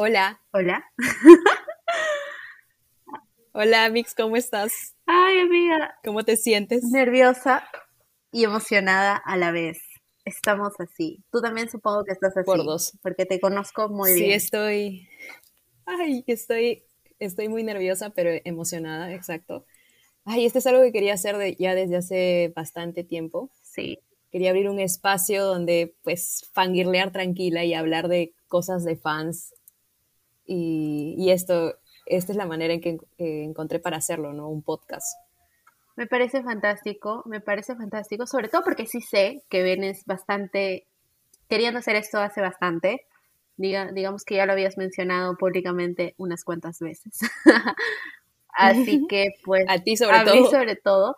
Hola. Hola. Hola, Mix, ¿cómo estás? Ay, amiga. ¿Cómo te sientes? Nerviosa y emocionada a la vez. Estamos así. Tú también supongo que estás así. Por dos. Porque te conozco muy sí, bien. Sí, estoy. Ay, estoy, estoy muy nerviosa, pero emocionada, exacto. Ay, este es algo que quería hacer de, ya desde hace bastante tiempo. Sí. Quería abrir un espacio donde, pues, fangirlear tranquila y hablar de cosas de fans. Y, y esto, esta es la manera en que encontré para hacerlo, ¿no? Un podcast. Me parece fantástico, me parece fantástico, sobre todo porque sí sé que vienes bastante queriendo hacer esto hace bastante. Diga, digamos que ya lo habías mencionado públicamente unas cuantas veces. Así que, pues, a ti sobre a todo. mí sobre todo.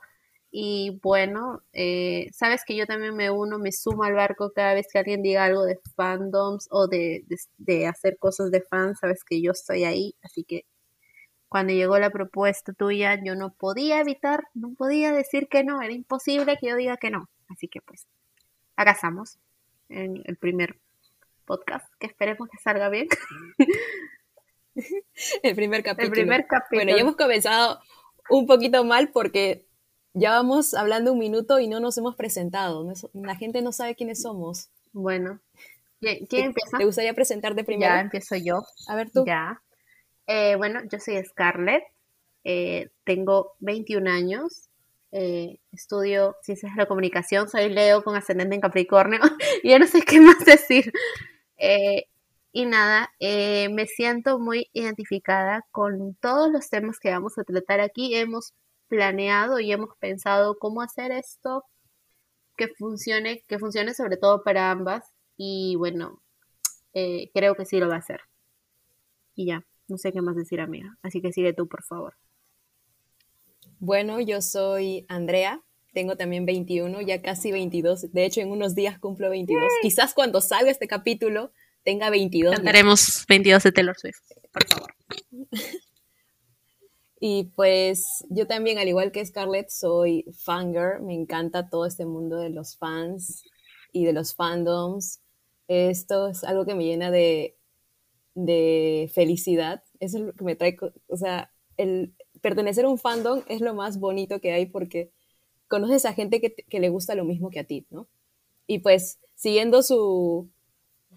Y bueno, eh, sabes que yo también me uno, me sumo al barco cada vez que alguien diga algo de fandoms o de, de, de hacer cosas de fans, sabes que yo estoy ahí. Así que cuando llegó la propuesta tuya, yo no podía evitar, no podía decir que no, era imposible que yo diga que no. Así que pues, acá estamos, en el primer podcast, que esperemos que salga bien. el primer capítulo. El primer capítulo. Bueno, ya hemos comenzado un poquito mal porque ya vamos hablando un minuto y no nos hemos presentado. La gente no sabe quiénes somos. Bueno, ¿quién, empieza? ¿Te gustaría presentarte primero? Ya, empiezo yo. A ver tú. Ya. Eh, bueno, yo soy Scarlett, eh, tengo 21 años, eh, estudio ciencias de la comunicación, soy Leo con ascendente en Capricornio, y ya no sé qué más decir. Y nada, me siento muy identificada con todos los temas que vamos a tratar aquí. Hemos planeado y hemos pensado cómo hacer esto que funcione, que funcione sobre todo para ambas. Y bueno, eh, creo que sí lo va a hacer. Y ya. No sé qué más decir, amiga. Así que sigue tú, por favor. Bueno, yo soy Andrea. Tengo también 21, ya casi 22. De hecho, en unos días cumplo 22. ¡Yay! Quizás cuando salga este capítulo tenga 22. Cantaremos 22 de Taylor Swift, por favor. Y pues yo también, al igual que Scarlett, soy fanger. Me encanta todo este mundo de los fans y de los fandoms. Esto es algo que me llena de, de felicidad. Es lo que me trae, o sea, el pertenecer a un fandom es lo más bonito que hay porque conoces a gente que, que le gusta lo mismo que a ti, ¿no? Y pues, siguiendo su,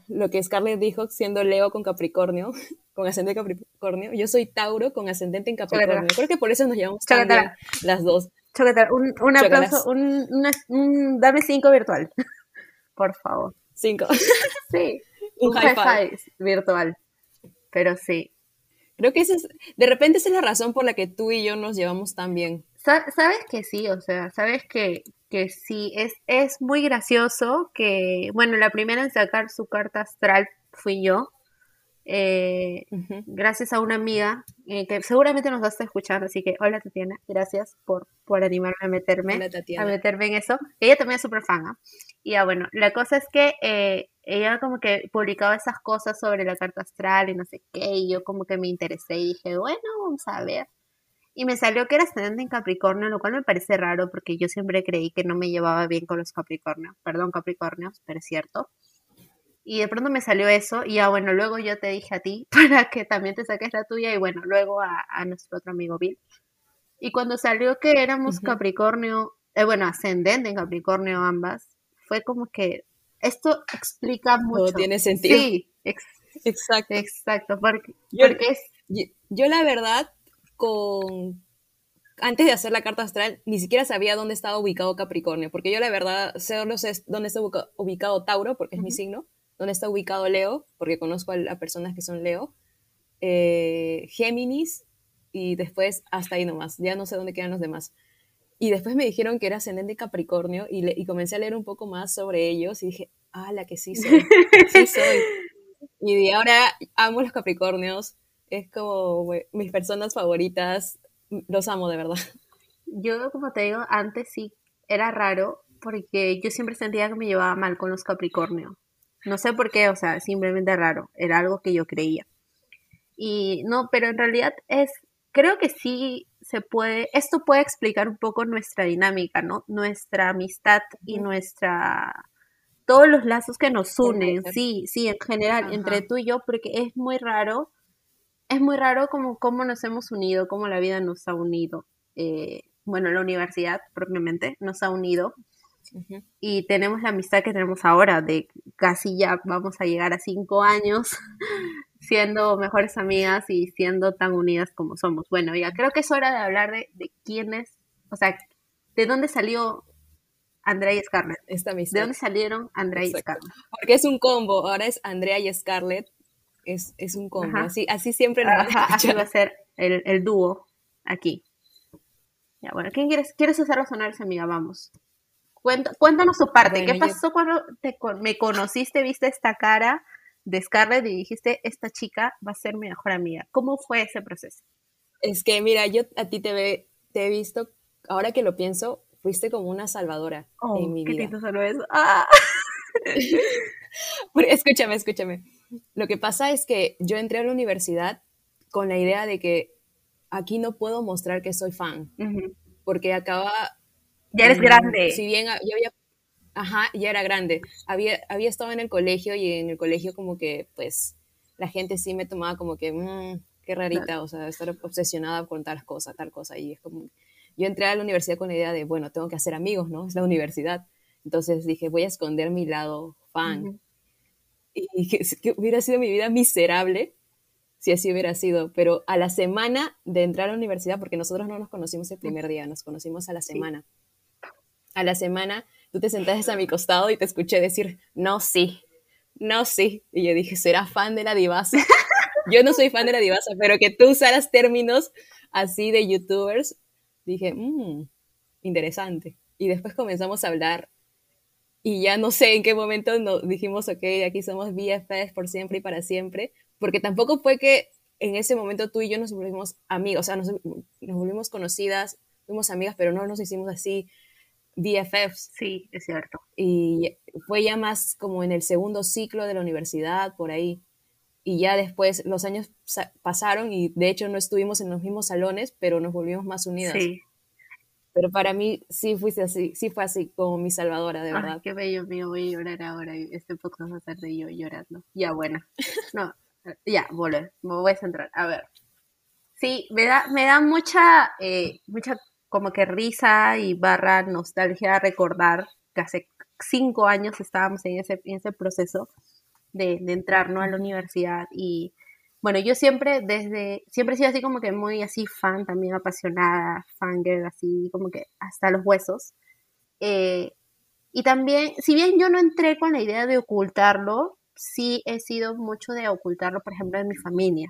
lo que Scarlett dijo, siendo Leo con Capricornio, con ascendente Capricornio, yo soy Tauro con ascendente en Capricornio. Creo que por eso nos llevamos tan bien las dos. Chocolate. Un, un aplauso, un, una, un, dame cinco virtual, por favor. Cinco. Sí. un, high five. five virtual. Pero sí. Creo que esa es, de repente esa es la razón por la que tú y yo nos llevamos tan bien. Sabes que sí, o sea, sabes que, que sí, es, es muy gracioso que, bueno, la primera en sacar su carta astral fui yo, eh, uh -huh. gracias a una amiga eh, que seguramente nos va a estar escuchando, así que hola Tatiana, gracias por, por animarme a meterme, hola, a meterme en eso. Ella también es súper fan, ¿eh? Y ya bueno, la cosa es que eh, ella como que publicaba esas cosas sobre la carta astral y no sé qué, y yo como que me interesé y dije, bueno, vamos a ver. Y me salió que era ascendente en Capricornio, lo cual me parece raro porque yo siempre creí que no me llevaba bien con los Capricornios. Perdón, Capricornios, pero es cierto. Y de pronto me salió eso y ya bueno, luego yo te dije a ti para que también te saques la tuya y bueno, luego a, a nuestro otro amigo Bill. Y cuando salió que éramos uh -huh. Capricornio, eh, bueno, ascendente en Capricornio ambas, fue como que esto explica mucho. Todo tiene sentido. Sí, ex exacto. Exacto, porque, yo, porque es... Yo, yo, la verdad, con... Antes de hacer la carta astral, ni siquiera sabía dónde estaba ubicado Capricornio, porque yo la verdad solo sé dónde está ubicado Tauro, porque es uh -huh. mi signo, dónde está ubicado Leo, porque conozco a, a personas que son Leo, eh, Géminis, y después hasta ahí nomás, ya no sé dónde quedan los demás. Y después me dijeron que era ascendente Capricornio y, le, y, comencé a leer un poco más sobre ellos y dije, ah, la que sí soy, sí soy. Y de ahora amo los Capricornios, es como mis personas favoritas, los amo de verdad. Yo, como te digo, antes sí era raro porque yo siempre sentía que me llevaba mal con los Capricornio. No sé por qué, o sea, simplemente raro, era algo que yo creía. Y no, pero en realidad es, creo que sí se puede, esto puede explicar un poco nuestra dinámica, ¿no? Nuestra amistad y nuestra, todos los lazos que nos unen, sí, sí, en general, entre tú y yo, porque es muy raro, es muy raro como cómo nos hemos unido, cómo la vida nos ha unido. Eh, bueno, la universidad propiamente nos ha unido y tenemos la amistad que tenemos ahora, de casi ya vamos a llegar a cinco años siendo mejores amigas y siendo tan unidas como somos. Bueno, ya creo que es hora de hablar de, de quiénes, o sea, de dónde salió Andrea y Scarlett. Esta amistad. ¿De dónde salieron Andrea y Scarlett? Porque es un combo, ahora es Andrea y Scarlett, es, es un combo, así, así siempre nos Así va a ser el, el dúo aquí. Ya, bueno, ¿quién quieres, quieres hacerlo sonar amiga? Vamos. Cuéntanos su parte. ¿Qué pasó cuando te, me conociste, viste esta cara de Scarlett y dijiste, esta chica va a ser mi mejor amiga? ¿Cómo fue ese proceso? Es que, mira, yo a ti te, ve, te he visto, ahora que lo pienso, fuiste como una salvadora oh, en mi vida. ¿Qué solo eso? ¡Ah! escúchame, escúchame. Lo que pasa es que yo entré a la universidad con la idea de que aquí no puedo mostrar que soy fan, porque acaba ya eres grande. Si bien yo había, ajá, ya era grande. Había, había estado en el colegio y en el colegio como que, pues, la gente sí me tomaba como que, mmm, qué rarita, o sea, estar obsesionada con tal cosa, tal cosa. Y es como, yo entré a la universidad con la idea de, bueno, tengo que hacer amigos, ¿no? Es la universidad. Entonces dije, voy a esconder mi lado fan. Y que, hubiera sido mi vida miserable si así hubiera sido. Pero a la semana de entrar a la universidad, porque nosotros no nos conocimos el primer día, nos conocimos a la semana a la semana, tú te sentaste a mi costado y te escuché decir, no, sí, no, sí. Y yo dije, ¿será fan de la divasa? yo no soy fan de la divasa, pero que tú usaras términos así de youtubers, dije, mmm, interesante. Y después comenzamos a hablar y ya no sé en qué momento nos dijimos, ok, aquí somos BFFs por siempre y para siempre, porque tampoco fue que en ese momento tú y yo nos volvimos amigos, o sea, nos, nos volvimos conocidas, fuimos amigas, pero no nos hicimos así BFFs. Sí, es cierto. Y fue ya más como en el segundo ciclo de la universidad, por ahí. Y ya después los años pasaron y de hecho no estuvimos en los mismos salones, pero nos volvimos más unidas. Sí. Pero para mí sí fuiste así, sí fue así como mi salvadora, de verdad. qué bello mío, voy a llorar ahora. Este poco va a ser de yo llorando. Ya, bueno. No, ya, volver. Me voy a centrar. A ver. Sí, me da, me da mucha, eh, mucha como que risa y barra nostalgia recordar que hace cinco años estábamos en ese, ese proceso de, de entrar ¿no? a la universidad y bueno, yo siempre desde, siempre he sido así como que muy así fan, también apasionada, fangirl, así como que hasta los huesos. Eh, y también, si bien yo no entré con la idea de ocultarlo, sí he sido mucho de ocultarlo, por ejemplo, en mi familia.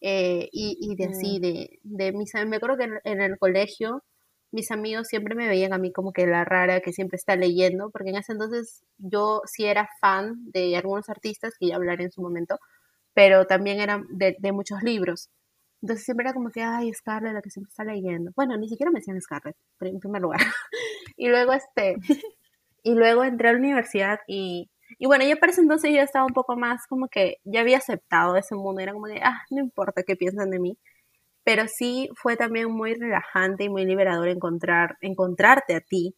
Eh, y, de así, mm. de, de mis me acuerdo que en, el colegio mis amigos siempre me veían a mí como que la rara que siempre está leyendo, porque en ese entonces yo sí era fan de algunos artistas, que ya hablaré en su momento, pero también era de, de muchos libros. Entonces siempre era como que, ay, Scarlett, la que siempre está leyendo. Bueno, ni siquiera me decían Scarlett, en primer lugar. y luego este, y luego entré a la universidad y y bueno, ya para ese entonces yo estaba un poco más como que ya había aceptado ese mundo, era como que, ah, no importa qué piensan de mí. Pero sí fue también muy relajante y muy liberador encontrar, encontrarte a ti,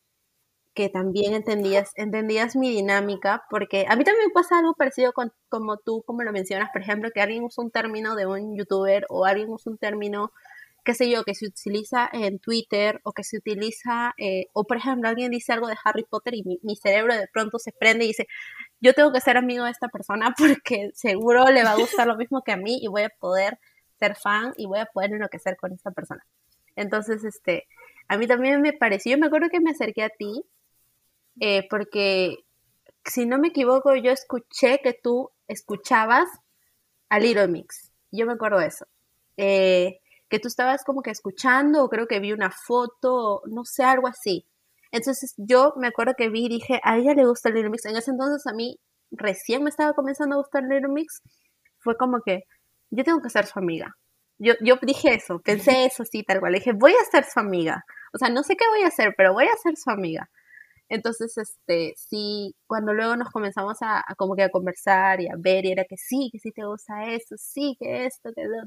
que también entendías, entendías mi dinámica, porque a mí también pasa algo parecido con, como tú, como lo mencionas, por ejemplo, que alguien usa un término de un youtuber o alguien usa un término qué sé yo, que se utiliza en Twitter o que se utiliza, eh, o por ejemplo, alguien dice algo de Harry Potter y mi, cerebro de pronto se prende y dice, yo tengo que ser amigo de esta persona porque seguro le va a gustar lo mismo que a mí y voy a poder ser fan y voy a poder enloquecer con esta persona. Entonces, este, a mí también me pareció, yo me acuerdo que me acerqué a ti eh, porque, si no me equivoco, yo escuché que tú escuchabas a Little Mix. Yo me acuerdo de eso. Eh, que tú estabas como que escuchando, o creo que vi una foto, no sé, algo así. Entonces yo me acuerdo que vi y dije, a ella le gusta Little Mix. En ese entonces a mí recién me estaba comenzando a gustar Little Mix. Fue como que yo tengo que ser su amiga. Yo, yo dije eso, pensé eso, sí, tal cual. Le dije, voy a ser su amiga. O sea, no sé qué voy a hacer, pero voy a ser su amiga. Entonces, este, sí, cuando luego nos comenzamos a, como que a conversar y a ver, y era que sí, que sí te gusta esto, sí, que esto, que lo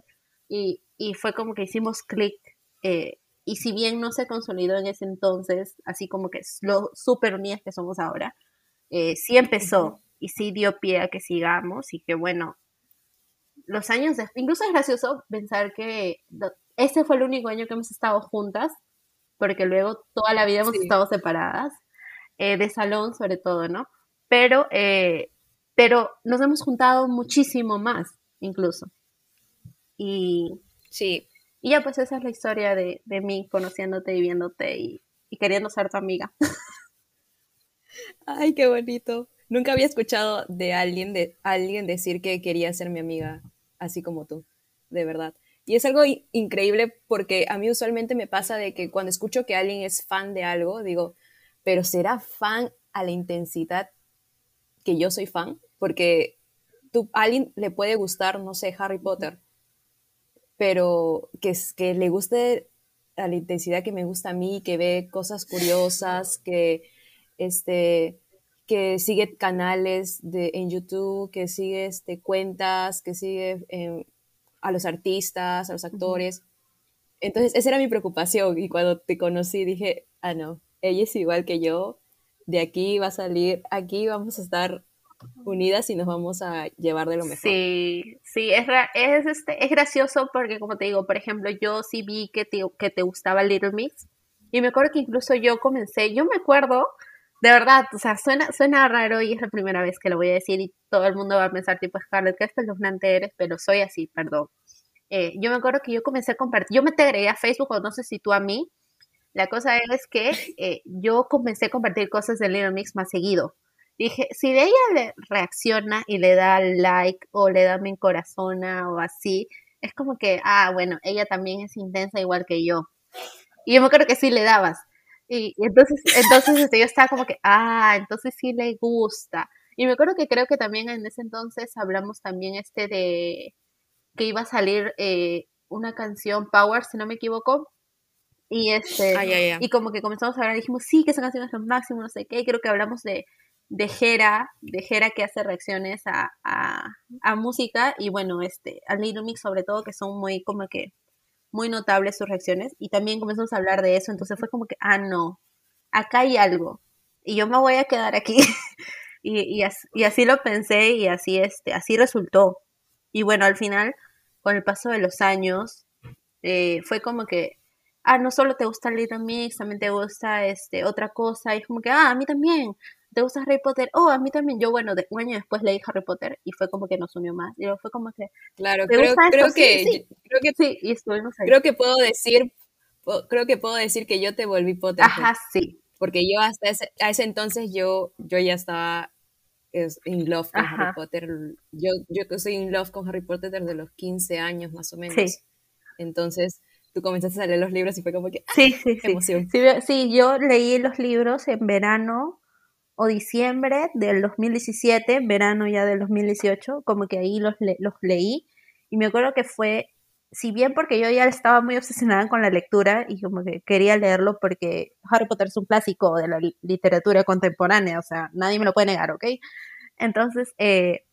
y, y fue como que hicimos clic. Eh, y si bien no se consolidó en ese entonces, así como que lo súper unidas que somos ahora, eh, sí empezó y sí dio pie a que sigamos y que bueno, los años, de, incluso es gracioso pensar que este fue el único año que hemos estado juntas, porque luego toda la vida hemos estado separadas, eh, de salón sobre todo, ¿no? Pero, eh, pero nos hemos juntado muchísimo más, incluso. Y, sí. y ya pues esa es la historia de, de mí conociéndote y viéndote y, y queriendo ser tu amiga. Ay, qué bonito. Nunca había escuchado de alguien, de alguien decir que quería ser mi amiga, así como tú, de verdad. Y es algo increíble porque a mí usualmente me pasa de que cuando escucho que alguien es fan de algo, digo, pero ¿será fan a la intensidad que yo soy fan? Porque tú, a alguien le puede gustar, no sé, Harry Potter, pero que, que le guste a la intensidad que me gusta a mí, que ve cosas curiosas, que este, que sigue canales de, en YouTube, que sigue este, cuentas, que sigue em, a los artistas, a los actores. Entonces, esa era mi preocupación y cuando te conocí dije, ah, no, ella es igual que yo, de aquí va a salir, aquí vamos a estar unidas y nos vamos a llevar de lo mejor. Sí, sí, es, es, este, es gracioso porque como te digo, por ejemplo, yo sí vi que te, que te gustaba Little Mix y me acuerdo que incluso yo comencé, yo me acuerdo de verdad, o sea, suena, suena raro y es la primera vez que lo voy a decir y todo el mundo va a pensar, tipo, Scarlett, que espeluznante eres, pero soy así, perdón. Eh, yo me acuerdo que yo comencé a compartir, yo me te agregué a Facebook, o no sé si tú a mí, la cosa es que eh, yo comencé a compartir cosas de Little Mix más seguido. Dije, si de ella le reacciona y le da like o le da mi corazona o así, es como que, ah, bueno, ella también es intensa igual que yo. Y yo me acuerdo que sí le dabas. Y, entonces, entonces este, yo estaba como que, ah, entonces sí le gusta. Y me acuerdo que creo que también en ese entonces hablamos también este de que iba a salir eh, una canción Power, si no me equivoco. Y este, y como que comenzamos a hablar, dijimos, sí, que esa canción es lo máximo, no sé qué. Y creo que hablamos de, de Jera, de Jera que hace reacciones a, a, a música. Y bueno, este, a Little Mix sobre todo, que son muy como que muy notables sus reacciones y también comenzamos a hablar de eso, entonces fue como que, ah, no, acá hay algo y yo me voy a quedar aquí. y, y, así, lo pensé y así, este, así resultó. Y bueno, al final, con el paso de los años, eh, fue como que, ah, no solo te gusta el Little Mix, también te gusta este, otra cosa, y es como que, ah, a mí también, ¿te gusta Harry Potter? Oh, a mí también. Yo, bueno, de, un año después leí Harry Potter y fue como que nos unió más. Y fue como que. Claro, creo, creo que. Creo que sí, y estuvimos ahí. Creo que puedo decir. Creo que puedo decir que yo te volví Potter. Ajá, sí. Porque yo hasta ese, a ese entonces yo, yo ya estaba in love con Harry Potter. Yo, yo estoy in love con Harry Potter desde los 15 años más o menos. Sí. Entonces, tú comenzaste a leer los libros y fue como que. Sí, sí, sí. Emoción. Sí, sí, yo leí los libros en verano o diciembre del 2017, verano ya del 2018, como que ahí los, los leí y me acuerdo que fue, si bien porque yo ya estaba muy obsesionada con la lectura y como que quería leerlo porque Harry Potter es un clásico de la literatura contemporánea, o sea, nadie me lo puede negar, ¿ok? Entonces, eh,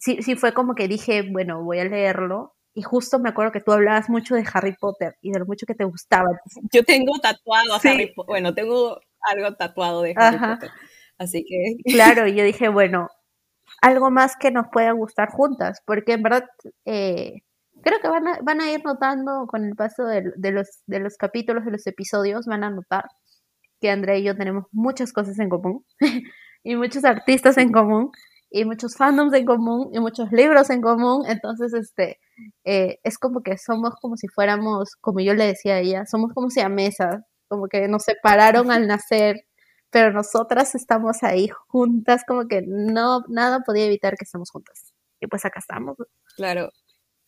sí, sí fue como que dije, bueno, voy a leerlo y justo me acuerdo que tú hablabas mucho de Harry Potter y de lo mucho que te gustaba. Yo tengo tatuado a Harry Potter, bueno, tengo algo tatuado de Harry Potter. Así que. Claro, yo dije, bueno, algo más que nos pueda gustar juntas, porque en verdad eh, creo que van a, van a ir notando con el paso de, los, de los capítulos, de los episodios, van a notar que Andrea y yo tenemos muchas cosas en común y muchos artistas en común y muchos fandoms en común y muchos libros en común. Entonces, este, eh, es como que somos como si fuéramos, como yo le decía a ella, somos como si a mesa como que nos separaron al nacer, pero nosotras estamos ahí juntas, como que no, nada podía evitar que estemos juntas. Y pues acá estamos. Claro,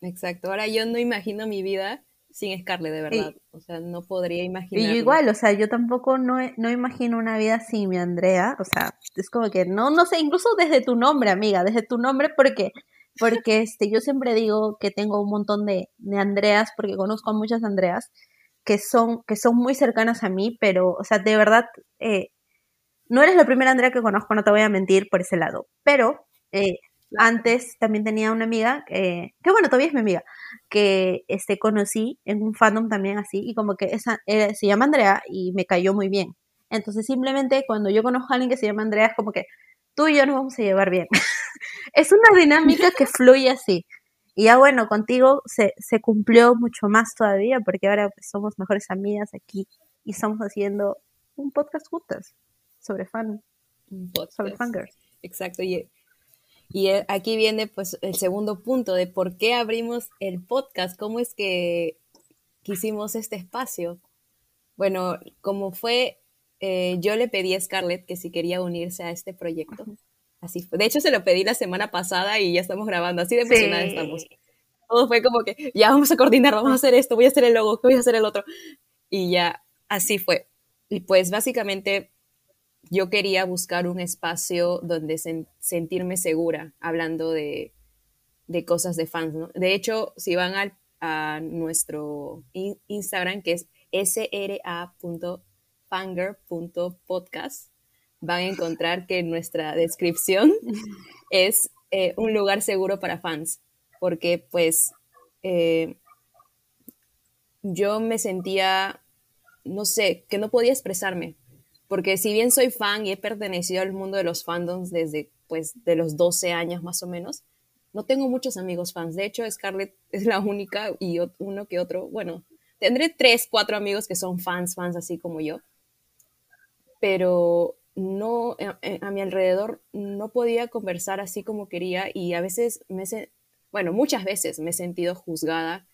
exacto. Ahora yo no imagino mi vida sin Scarlett, de verdad. O sea, no podría imaginar. Y igual, o sea, yo tampoco no, no imagino una vida sin mi Andrea. O sea, es como que no, no sé, incluso desde tu nombre, amiga, desde tu nombre, porque porque este, yo siempre digo que tengo un montón de, de Andreas, porque conozco a muchas Andreas, que son, que son muy cercanas a mí, pero, o sea, de verdad, eh, no eres la primera Andrea que conozco, no te voy a mentir por ese lado, pero eh, antes también tenía una amiga, que bueno, todavía es mi amiga, que este, conocí en un fandom también así, y como que esa, se llama Andrea y me cayó muy bien. Entonces simplemente cuando yo conozco a alguien que se llama Andrea es como que tú y yo nos vamos a llevar bien. es una dinámica que fluye así. Y ya bueno, contigo se, se cumplió mucho más todavía porque ahora pues, somos mejores amigas aquí y estamos haciendo un podcast juntas sobre fan, sobre fangirls. Exacto, y, y eh, aquí viene pues el segundo punto de por qué abrimos el podcast, cómo es que quisimos este espacio. Bueno, como fue, eh, yo le pedí a Scarlett que si quería unirse a este proyecto. Así fue. De hecho, se lo pedí la semana pasada y ya estamos grabando. Así de emocionada estamos. Todo fue como que ya vamos a coordinar, vamos a hacer esto, voy a hacer el logo, voy a hacer el otro. Y ya así fue. Y pues básicamente yo quería buscar un espacio donde sentirme segura hablando de, de, cosas de fans. ¿no? De hecho, si van al, a nuestro Instagram, que es sra.fanger.podcast, van a encontrar que nuestra descripción es eh, un lugar seguro para fans, porque pues eh, yo me sentía, no sé, que no podía expresarme, porque si bien soy fan y he pertenecido al mundo de los fandoms desde pues de los 12 años más o menos, no tengo muchos amigos fans. De hecho, Scarlett es la única y uno que otro, bueno, tendré tres, cuatro amigos que son fans, fans así como yo, pero no, eh, eh, a, mi alrededor no podía conversar así como quería y a veces me, bueno, muchas veces me he sentido juzgada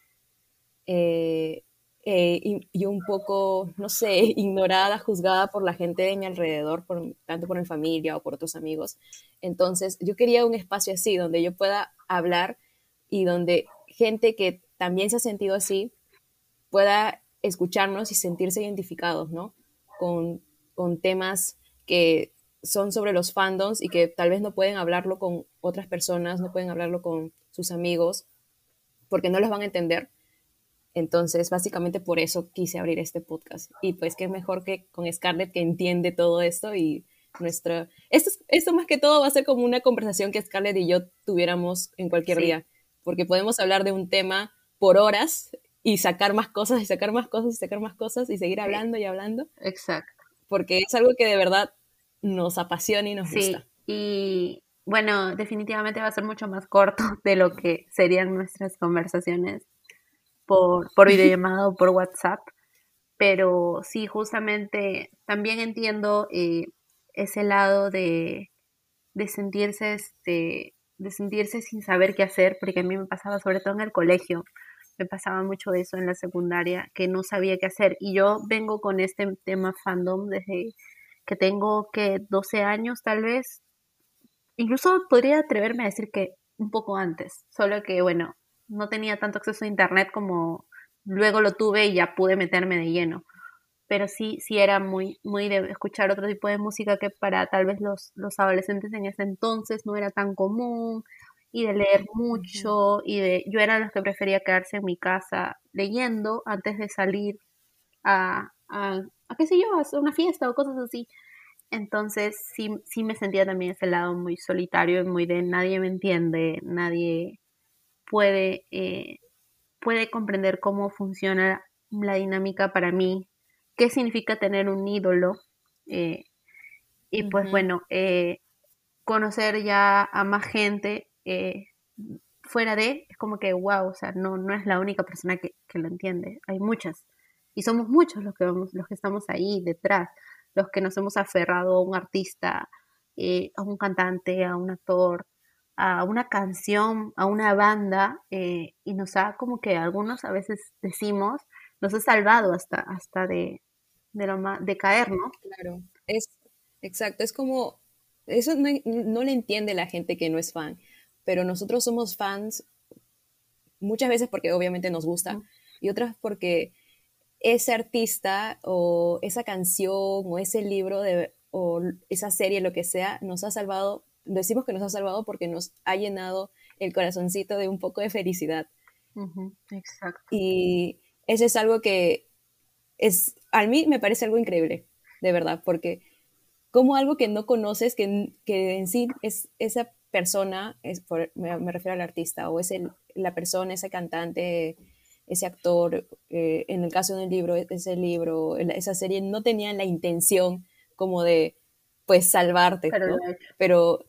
eh, y, un poco, no sé, ignorada, juzgada por la gente de mi alrededor, tanto por mi familia o por otros amigos. Entonces, yo quería un espacio así, donde yo pueda hablar y donde gente que también se ha sentido así pueda escucharnos y sentirse identificados, ¿no? Con, con temas que son sobre los fandoms y que tal vez no pueden hablarlo con otras personas, no pueden hablarlo con sus amigos, porque no los van a entender. Entonces, básicamente por eso quise abrir este podcast. Y pues qué mejor que con Scarlett que entiende todo esto y nuestra... Esto, esto más que todo va a ser como una conversación que Scarlett y yo tuviéramos en cualquier día, porque podemos hablar de un tema por horas y sacar más cosas y sacar más cosas y sacar más cosas y seguir hablando y hablando. Exacto porque es algo que de verdad nos apasiona y nos gusta. Y bueno, definitivamente va a ser mucho más corto de lo que serían nuestras conversaciones por, por videollamada o por WhatsApp. Pero sí, justamente también entiendo eh, ese lado de, de sentirse este, de sentirse sin saber qué hacer, porque a mí me pasaba sobre todo en el colegio me pasaba mucho eso en la secundaria, que no sabía qué hacer. Y yo vengo con este tema fandom desde que tengo que 12 años tal vez. Incluso podría atreverme a decir que un poco antes, solo que bueno, no tenía tanto acceso a internet como luego lo tuve y ya pude meterme de lleno. Pero sí, sí era muy, muy de escuchar otro tipo de música que para tal vez los, los adolescentes en ese entonces no era tan común y de leer mucho y de yo era los que prefería quedarse en mi casa leyendo antes de salir a, a, qué sé yo, a una fiesta o cosas así. Entonces sí, sí me sentía también ese lado muy solitario y muy de nadie me entiende, nadie puede, eh, puede comprender cómo funciona la dinámica para mí, qué significa tener un ídolo. Eh, y pues bueno, eh, conocer ya a más gente fuera de, es como que, wow, o sea, no, no es la única persona que, lo entiende, hay muchas. Y somos muchos los que, vamos, los que estamos ahí detrás, los que nos hemos aferrado a un artista, a un cantante, a un actor, a una canción, a una banda, eh, y nos ha, como que algunos a veces decimos, nos ha salvado hasta, hasta de, de, lo de caer, ¿no? Claro, es exacto, es como, eso no, no le entiende la gente que no es fan pero nosotros somos fans muchas veces porque obviamente nos gusta y otras porque ese artista o esa canción o ese libro de, o esa serie, lo que sea, nos ha salvado, decimos que nos ha salvado porque nos ha llenado el corazoncito de un poco de felicidad. Exacto. Y eso es algo que es, a mí me parece algo increíble, de verdad, porque como algo que no conoces, que, que en sí es esa persona, es me, refiero al artista, o es el, la persona, ese cantante, ese actor, eh, en el caso del libro, ese libro, esa serie no tenían la intención como de, pues, salvarte, pero, pero,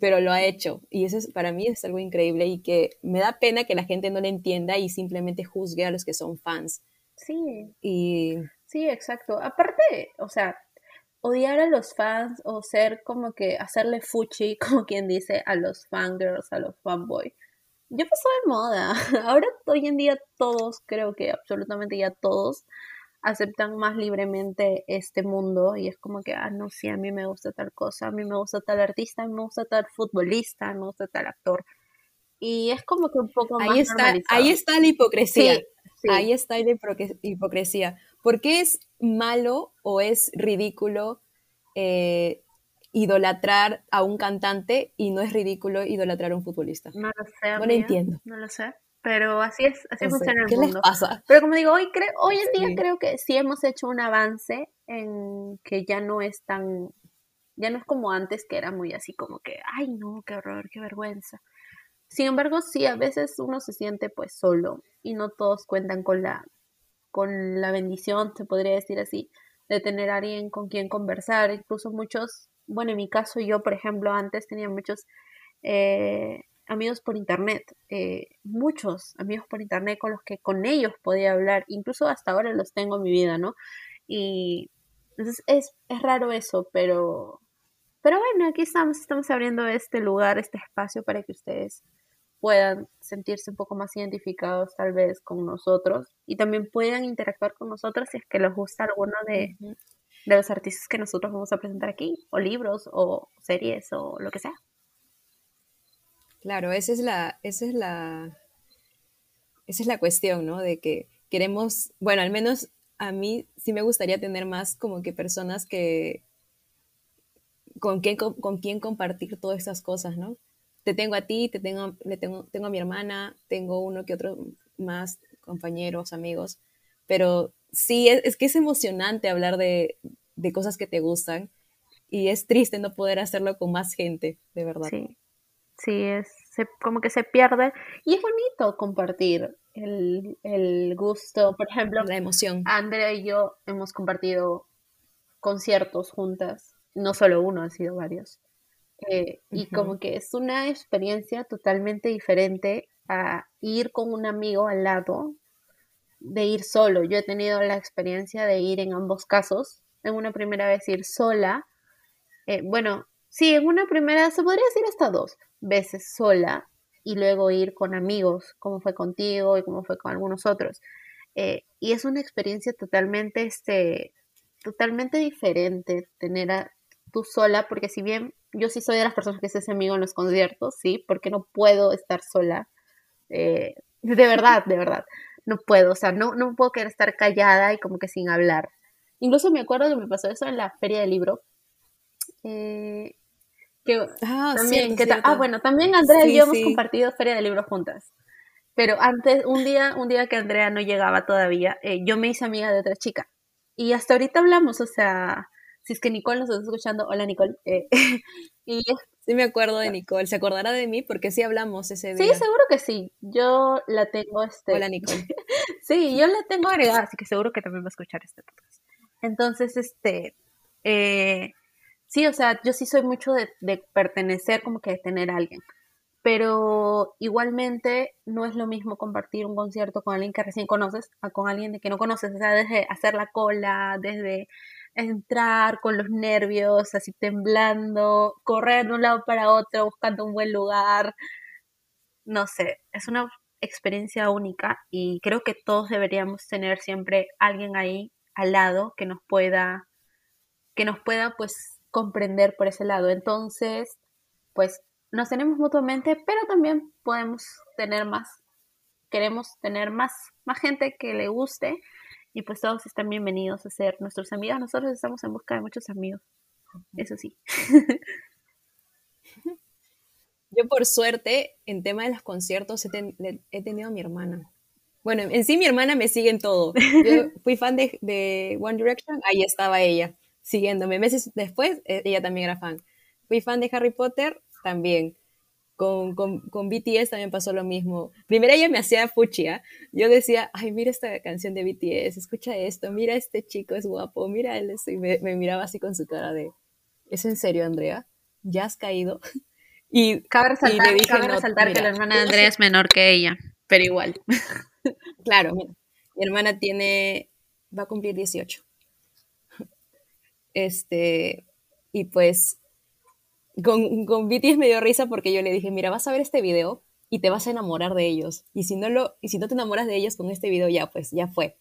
pero, lo ha hecho. Y eso es, para mí es algo increíble y que me da pena que la gente no lo entienda y simplemente juzgue a los que son fans. Sí. Y... Sí, exacto. Aparte, o sea, odiar a los fans o ser como que hacerle fuchi, como quien dice, a los fangirls, a los fanboys ya pasó de moda. Ahora, hoy en día, todos, creo que absolutamente ya todos, aceptan más libremente este mundo y es como que, ah, no, sí, a mí me gusta tal cosa, a mí me gusta tal artista, a mí me gusta tal futbolista, a mí me gusta tal actor. Y es como que un poco ahí está, Ahí está la hipocresía. Ahí está la hipocresía. ¿Por qué es malo o es ridículo eh, idolatrar a un cantante y no es ridículo idolatrar a un futbolista. No lo sé. No lo entiendo. No lo sé. Pero así es, así funciona el ¿Qué mundo. Pasa? Pero como digo, hoy creo, hoy en día creo que sí hemos hecho un avance en que ya no es tan, ya no es como antes que era muy así como que, ay no, qué horror, qué vergüenza. Sin embargo, sí, a veces uno se siente pues solo y no todos cuentan con la, con la bendición, se podría decir así, de tener a alguien con quien conversar. Incluso muchos bueno, en mi caso yo, por ejemplo, antes tenía muchos eh, amigos por internet, eh, muchos amigos por internet con los que con ellos podía hablar, incluso hasta ahora los tengo en mi vida, ¿no? Y entonces es, es raro eso, pero, pero bueno, aquí estamos, estamos abriendo este lugar, este espacio para que ustedes puedan sentirse un poco más identificados tal vez con nosotros y también puedan interactuar con nosotros si es que les gusta alguno de, de los artistas que nosotros vamos a presentar aquí, o libros, o series, o lo que sea. Claro, esa es la, esa es la, esa es la cuestión, ¿no? De que queremos, bueno, al menos a mí sí me gustaría tener más como que personas que, con quien, con, compartir todas estas cosas, ¿no? Te tengo a ti, te tengo, le tengo, tengo a mi hermana, tengo uno que otro más compañeros, amigos, pero sí, es, que es emocionante hablar de, cosas que te gustan y es triste no poder hacerlo con más gente, de verdad. Sí, sí, es como que se pierde y es bonito compartir el, gusto, por ejemplo, la emoción. Andrea y yo hemos compartido conciertos juntas, no solo uno, han sido varios. Eh, y como que es una experiencia totalmente diferente a ir con un amigo al lado de ir solo. Yo he tenido la experiencia de ir en ambos casos. En una primera vez ir sola. Eh, bueno, sí, en una primera se podría decir hasta dos veces sola y luego ir con amigos, como fue contigo y como fue con algunos otros. Eh, y es una experiencia totalmente, este, totalmente diferente tener a tú sola, porque si bien yo sí soy de las personas que se hace amigo en los conciertos, sí, porque no puedo estar sola. Eh, de verdad, de verdad no puedo, o sea, no, no puedo querer estar callada y como que sin hablar. Incluso me acuerdo que me pasó eso en la feria del libro. Eh, que ah, también, ah, bueno, también Andrea y yo hemos compartido feria de libro juntas. Pero antes, un día, un día que Andrea no llegaba todavía, eh, yo me hice amiga de otra chica. Y hasta ahorita hablamos, o sea, si es que Nicole nos está escuchando, hola Nicole. Eh, y Sí me acuerdo de Nicole, ¿se acordará de mí? Porque sí hablamos ese día. Sí, seguro que sí. Yo la tengo este. Hola Nicole. sí, yo la tengo agregada, así que seguro que también va a escuchar este podcast. Entonces, este, eh, sí, o sea, yo sí soy mucho de, pertenecer, como que de tener a alguien. Pero igualmente no es lo mismo compartir un concierto con alguien que recién conoces a con alguien de que no conoces. O sea, desde hacer la cola, desde entrar con los nervios, así temblando, correr de un lado para otro, buscando un buen lugar. No sé, es una experiencia única y creo que todos deberíamos tener siempre alguien ahí al lado que nos pueda que nos pueda pues comprender por ese lado. Entonces, pues nos tenemos mutuamente, pero también podemos tener más queremos tener más más gente que le guste y pues todos están bienvenidos a ser nuestros amigos. Nosotros estamos en busca de muchos amigos. Eso sí. Yo por suerte, en tema de los conciertos, he, tenido a mi hermana. Bueno, en sí mi hermana me sigue en todo. Yo fui fan de, One Direction, ahí estaba ella, siguiéndome. Meses después, e, ella también era fan. Fui fan de Harry Potter, también. con, con, con, BTS también pasó lo mismo. Primero ella me hacía fuchia. Yo decía, ay, mira esta canción de BTS, escucha esto, mira este chico, es guapo, mira él. Y me, me miraba así con su cara de, ¿es en serio, Andrea? ¿Ya has caído? Y cabe resaltar, y cabe resaltar que la hermana de Andrea es menor que ella, pero igual. Claro, mi hermana tiene, va a cumplir 18. Este, y pues con, con BTS me dio risa porque yo le dije, mira, vas a ver este video y te vas a enamorar de ellos. Y si no, lo, y si no te enamoras de ellos con este video, ya pues, ya fue.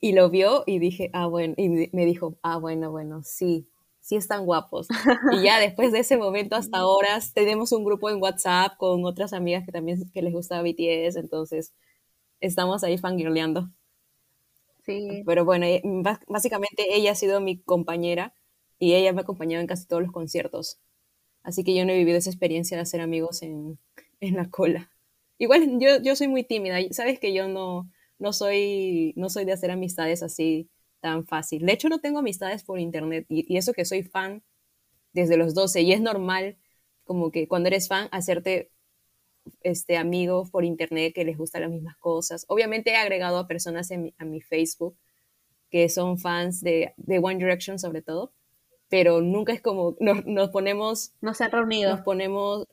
Y lo vio y dije, ah, bueno, y me dijo, ah, bueno, bueno, sí, sí están guapos. Y ya después de ese momento hasta ahora tenemos un grupo en WhatsApp con otras amigas que también que les gusta BTS, entonces estamos ahí fangirleando. Pero bueno, eh, básicamente ella ha sido mi compañera y ella me ha acompañado en casi todos los conciertos. Así que yo no he vivido esa experiencia de hacer amigos en, en la cola. Igual yo, yo soy muy tímida, sabes que yo no, no, soy, no soy de hacer amistades así tan fácil. De hecho, no tengo amistades por internet y, eso que soy fan desde los 12 y es normal como que cuando eres fan hacerte este, amigos por internet que les gustan las mismas cosas. Obviamente he agregado a personas en a mi Facebook que son fans de, de One Direction sobre todo, pero nunca es como nos, nos ponemos... No se han reunido. Nos ponemos,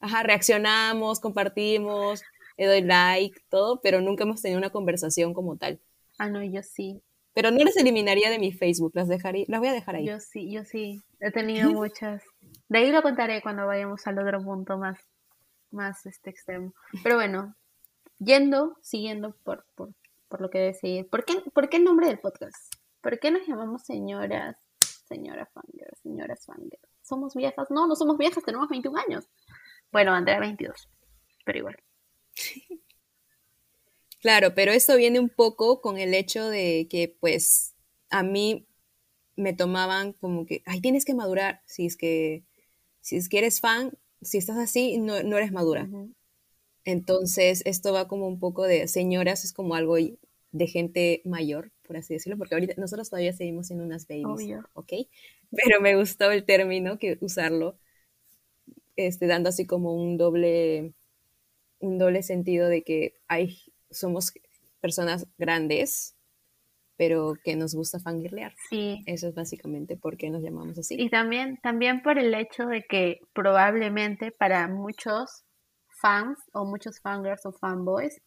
ajá, reaccionamos, compartimos, le doy like, todo, pero nunca hemos tenido una conversación como tal. Ah, no, yo sí. Pero no las eliminaría de mi Facebook, las dejaría, las voy a dejar ahí. Yo sí, yo sí, he tenido muchas. De ahí lo contaré cuando vayamos al otro punto más, más este extremo. Pero bueno, yendo, siguiendo por, por, por lo que decía. ¿Por qué, ¿Por qué el nombre del podcast? ¿Por qué nos llamamos señoras señora Fanger, señora Fanger. ¿Somos viejas? No, no somos viejas, tenemos 21 años. Bueno, Andrea 22, pero igual. Claro, pero esto viene un poco con el hecho de que, pues, a mí me tomaban como que, ay, tienes que madurar. Si es que, si es que eres fan, si estás así, no, eres madura. Entonces, esto va como un poco de señoras, es como algo de gente mayor, por así decirlo, porque ahorita nosotros todavía seguimos siendo unas babies, ¿ok? Pero me gustó el término, que usarlo, este, dando así como un doble, un doble sentido de que hay, somos personas grandes, pero que nos gusta fangirlear. Sí. Eso es básicamente por qué nos llamamos así. Y también, también por el hecho de que probablemente para muchos fans o muchos fangirls o fanboys,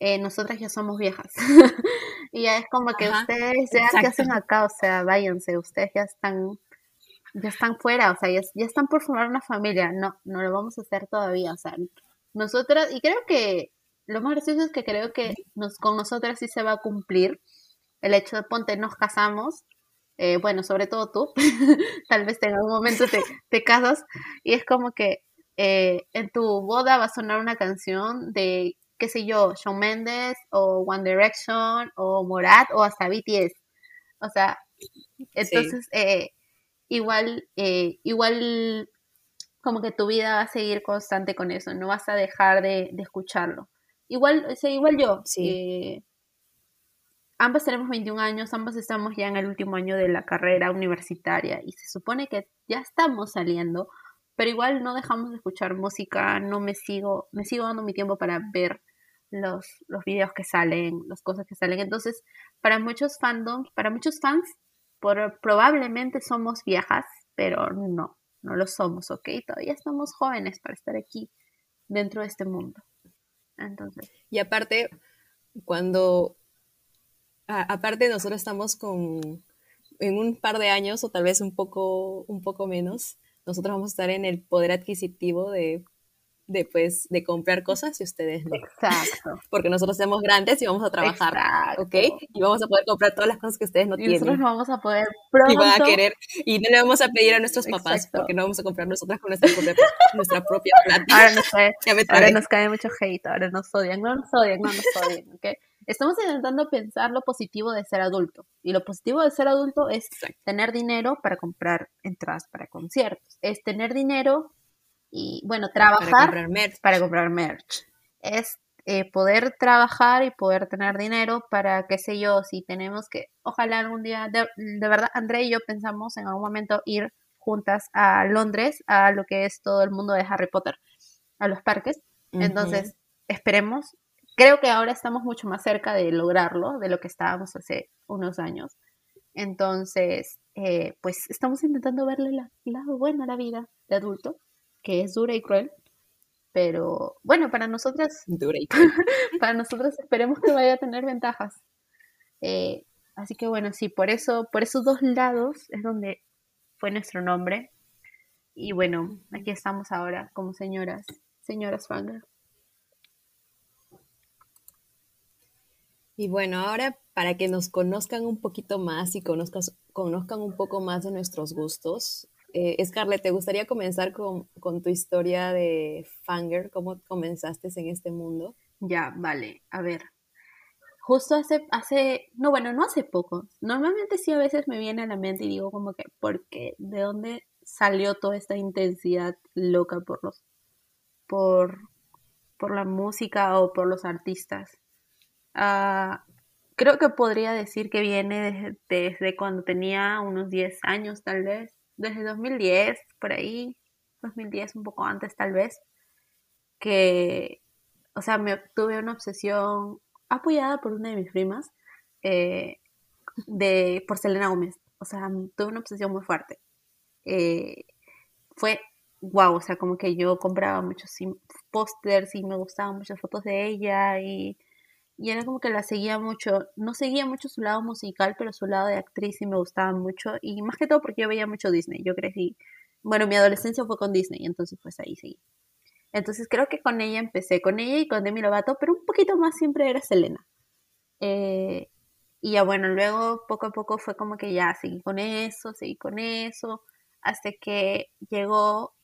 eh, nosotras ya somos viejas. y ya es como que ustedes ya que hacen acá, o sea, váyanse, ustedes ya están, ya están fuera, o sea, ya, están por formar una familia. No, no lo vamos a hacer todavía, o sea, nosotras, y creo que lo más gracioso es que creo que nos, con nosotras sí se va a cumplir el hecho de ponte, nos casamos, eh, bueno, sobre todo tú, tal vez en algún momento te, te casas, y es como que eh, en tu boda va a sonar una canción de qué sé yo, Shawn Mendes o One Direction o Morat o hasta BTS. O sea, entonces eh, igual, igual como que tu vida va a seguir constante con eso, no vas a dejar de, escucharlo. Igual, o igual yo, sí. Ambas tenemos 21 años, ambas estamos ya en el último año de la carrera universitaria y se supone que ya estamos saliendo, pero igual no dejamos de escuchar música, no me sigo, me sigo dando mi tiempo para ver los, los videos que salen, las cosas que salen. Entonces, para muchos fandoms, para muchos fans, probablemente somos viejas, pero no, no lo somos, ¿ok? Todavía estamos jóvenes para estar aquí dentro de este mundo. Entonces. Y aparte, cuando, aparte nosotros estamos con, en un par de años o tal vez un poco, un poco menos, nosotros vamos a estar en el poder adquisitivo de de, pues, de comprar cosas y ustedes no. Exacto. Porque nosotros somos grandes y vamos a trabajar, Exacto. ¿ok? Y vamos a poder comprar todas las cosas que ustedes no y tienen. nosotros vamos a poder pronto... Y van a querer, y no le vamos a pedir a nuestros papás, porque no vamos a comprar nosotras con nuestra propia, nuestra propia plata. Ahora nos, cae, ahora nos cae mucho hate, ahora nos odian, no nos odian, no nos odian, ¿ok? Estamos intentando pensar lo positivo de ser adulto. Y lo positivo de ser adulto es tener dinero para comprar entradas para conciertos. Es tener dinero y bueno, trabajar para comprar merch. Para comprar merch. Es eh, poder trabajar y poder tener dinero para, qué sé yo, si tenemos que, ojalá algún día, de, verdad, André y yo pensamos en algún momento ir juntas a Londres, a lo que es todo el mundo de Harry Potter, a los parques. Entonces, esperemos. Creo que ahora estamos mucho más cerca de lograrlo de lo que estábamos hace unos años. Entonces, eh, pues estamos intentando verle la lado bueno a la vida de adulto, que es dura y cruel. Pero bueno, para nosotras, dura y para nosotras esperemos que vaya a tener ventajas. Eh, así que bueno, sí, por eso, por esos dos lados es donde fue nuestro nombre. Y bueno, aquí estamos ahora como señoras, señoras Fanger. Y bueno, ahora para que nos conozcan un poquito más y conozcas, conozcan un poco más de nuestros gustos, eh, Scarlett, ¿te gustaría comenzar con, con, tu historia de Fanger? ¿Cómo comenzaste en este mundo? Ya, vale. A ver, justo hace, hace, no, bueno, no hace poco. Normalmente sí a veces me viene a la mente y digo como que, ¿por qué? ¿De dónde salió toda esta intensidad loca por los, por, por la música o por los artistas? Uh, creo que podría decir que viene desde, desde, cuando tenía unos 10 años tal vez, desde 2010, por ahí, 2010, un poco antes tal vez, que, o sea, me tuve una obsesión apoyada por una de mis primas eh, de, por Selena Gómez. O sea, tuve una obsesión muy fuerte. Eh, fue wow, o sea, como que yo compraba muchos pósters y me gustaban muchas fotos de ella y y era como que la seguía mucho, no seguía mucho su lado musical, pero su lado de actriz sí me gustaba mucho, y más que todo porque yo veía mucho Disney, yo crecí, bueno, mi adolescencia fue con Disney, entonces pues ahí seguí. Entonces creo que con ella empecé, con ella y con Demi Lovato, pero un poquito más siempre era Selena. Eh, y ya bueno, luego poco a poco fue como que ya seguí con eso, seguí con eso, hasta que llegó,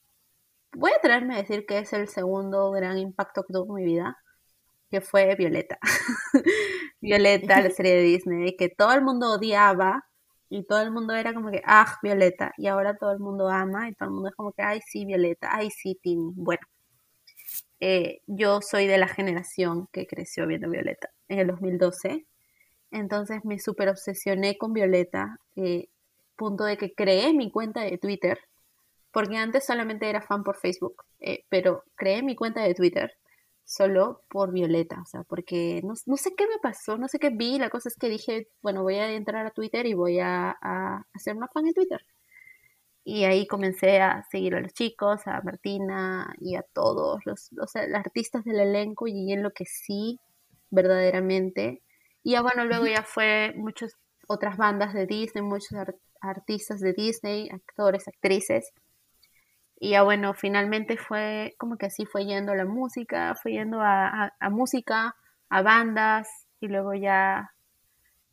voy a traerme a decir que es el segundo gran impacto que tuvo en mi vida, que fue Violeta. Violeta, la serie de Disney, que todo el mundo odiaba y todo el mundo era como que, ah, Violeta, y ahora todo el mundo ama y todo el mundo es como que, ay, sí, Violeta, ay, sí, Timmy. Bueno, eh, yo soy de la generación que creció viendo Violeta en el 2012, entonces me súper obsesioné con Violeta, eh, punto de que creé mi cuenta de Twitter, porque antes solamente era fan por Facebook, eh, pero creé mi cuenta de Twitter solo por Violeta, o sea, porque no, no, sé qué me pasó, no sé qué vi, la cosa es que dije, bueno, voy a entrar a Twitter y voy a, a hacer una fan de Twitter. Y ahí comencé a seguir a los chicos, a Martina y a todos los, los, artistas del elenco y en lo que sí, verdaderamente. Y ya bueno, luego ya fue muchas otras bandas de Disney, muchos artistas de Disney, actores, actrices. Y ya bueno, finalmente fue como que así fue yendo la música, fue yendo a, música, a bandas, y luego ya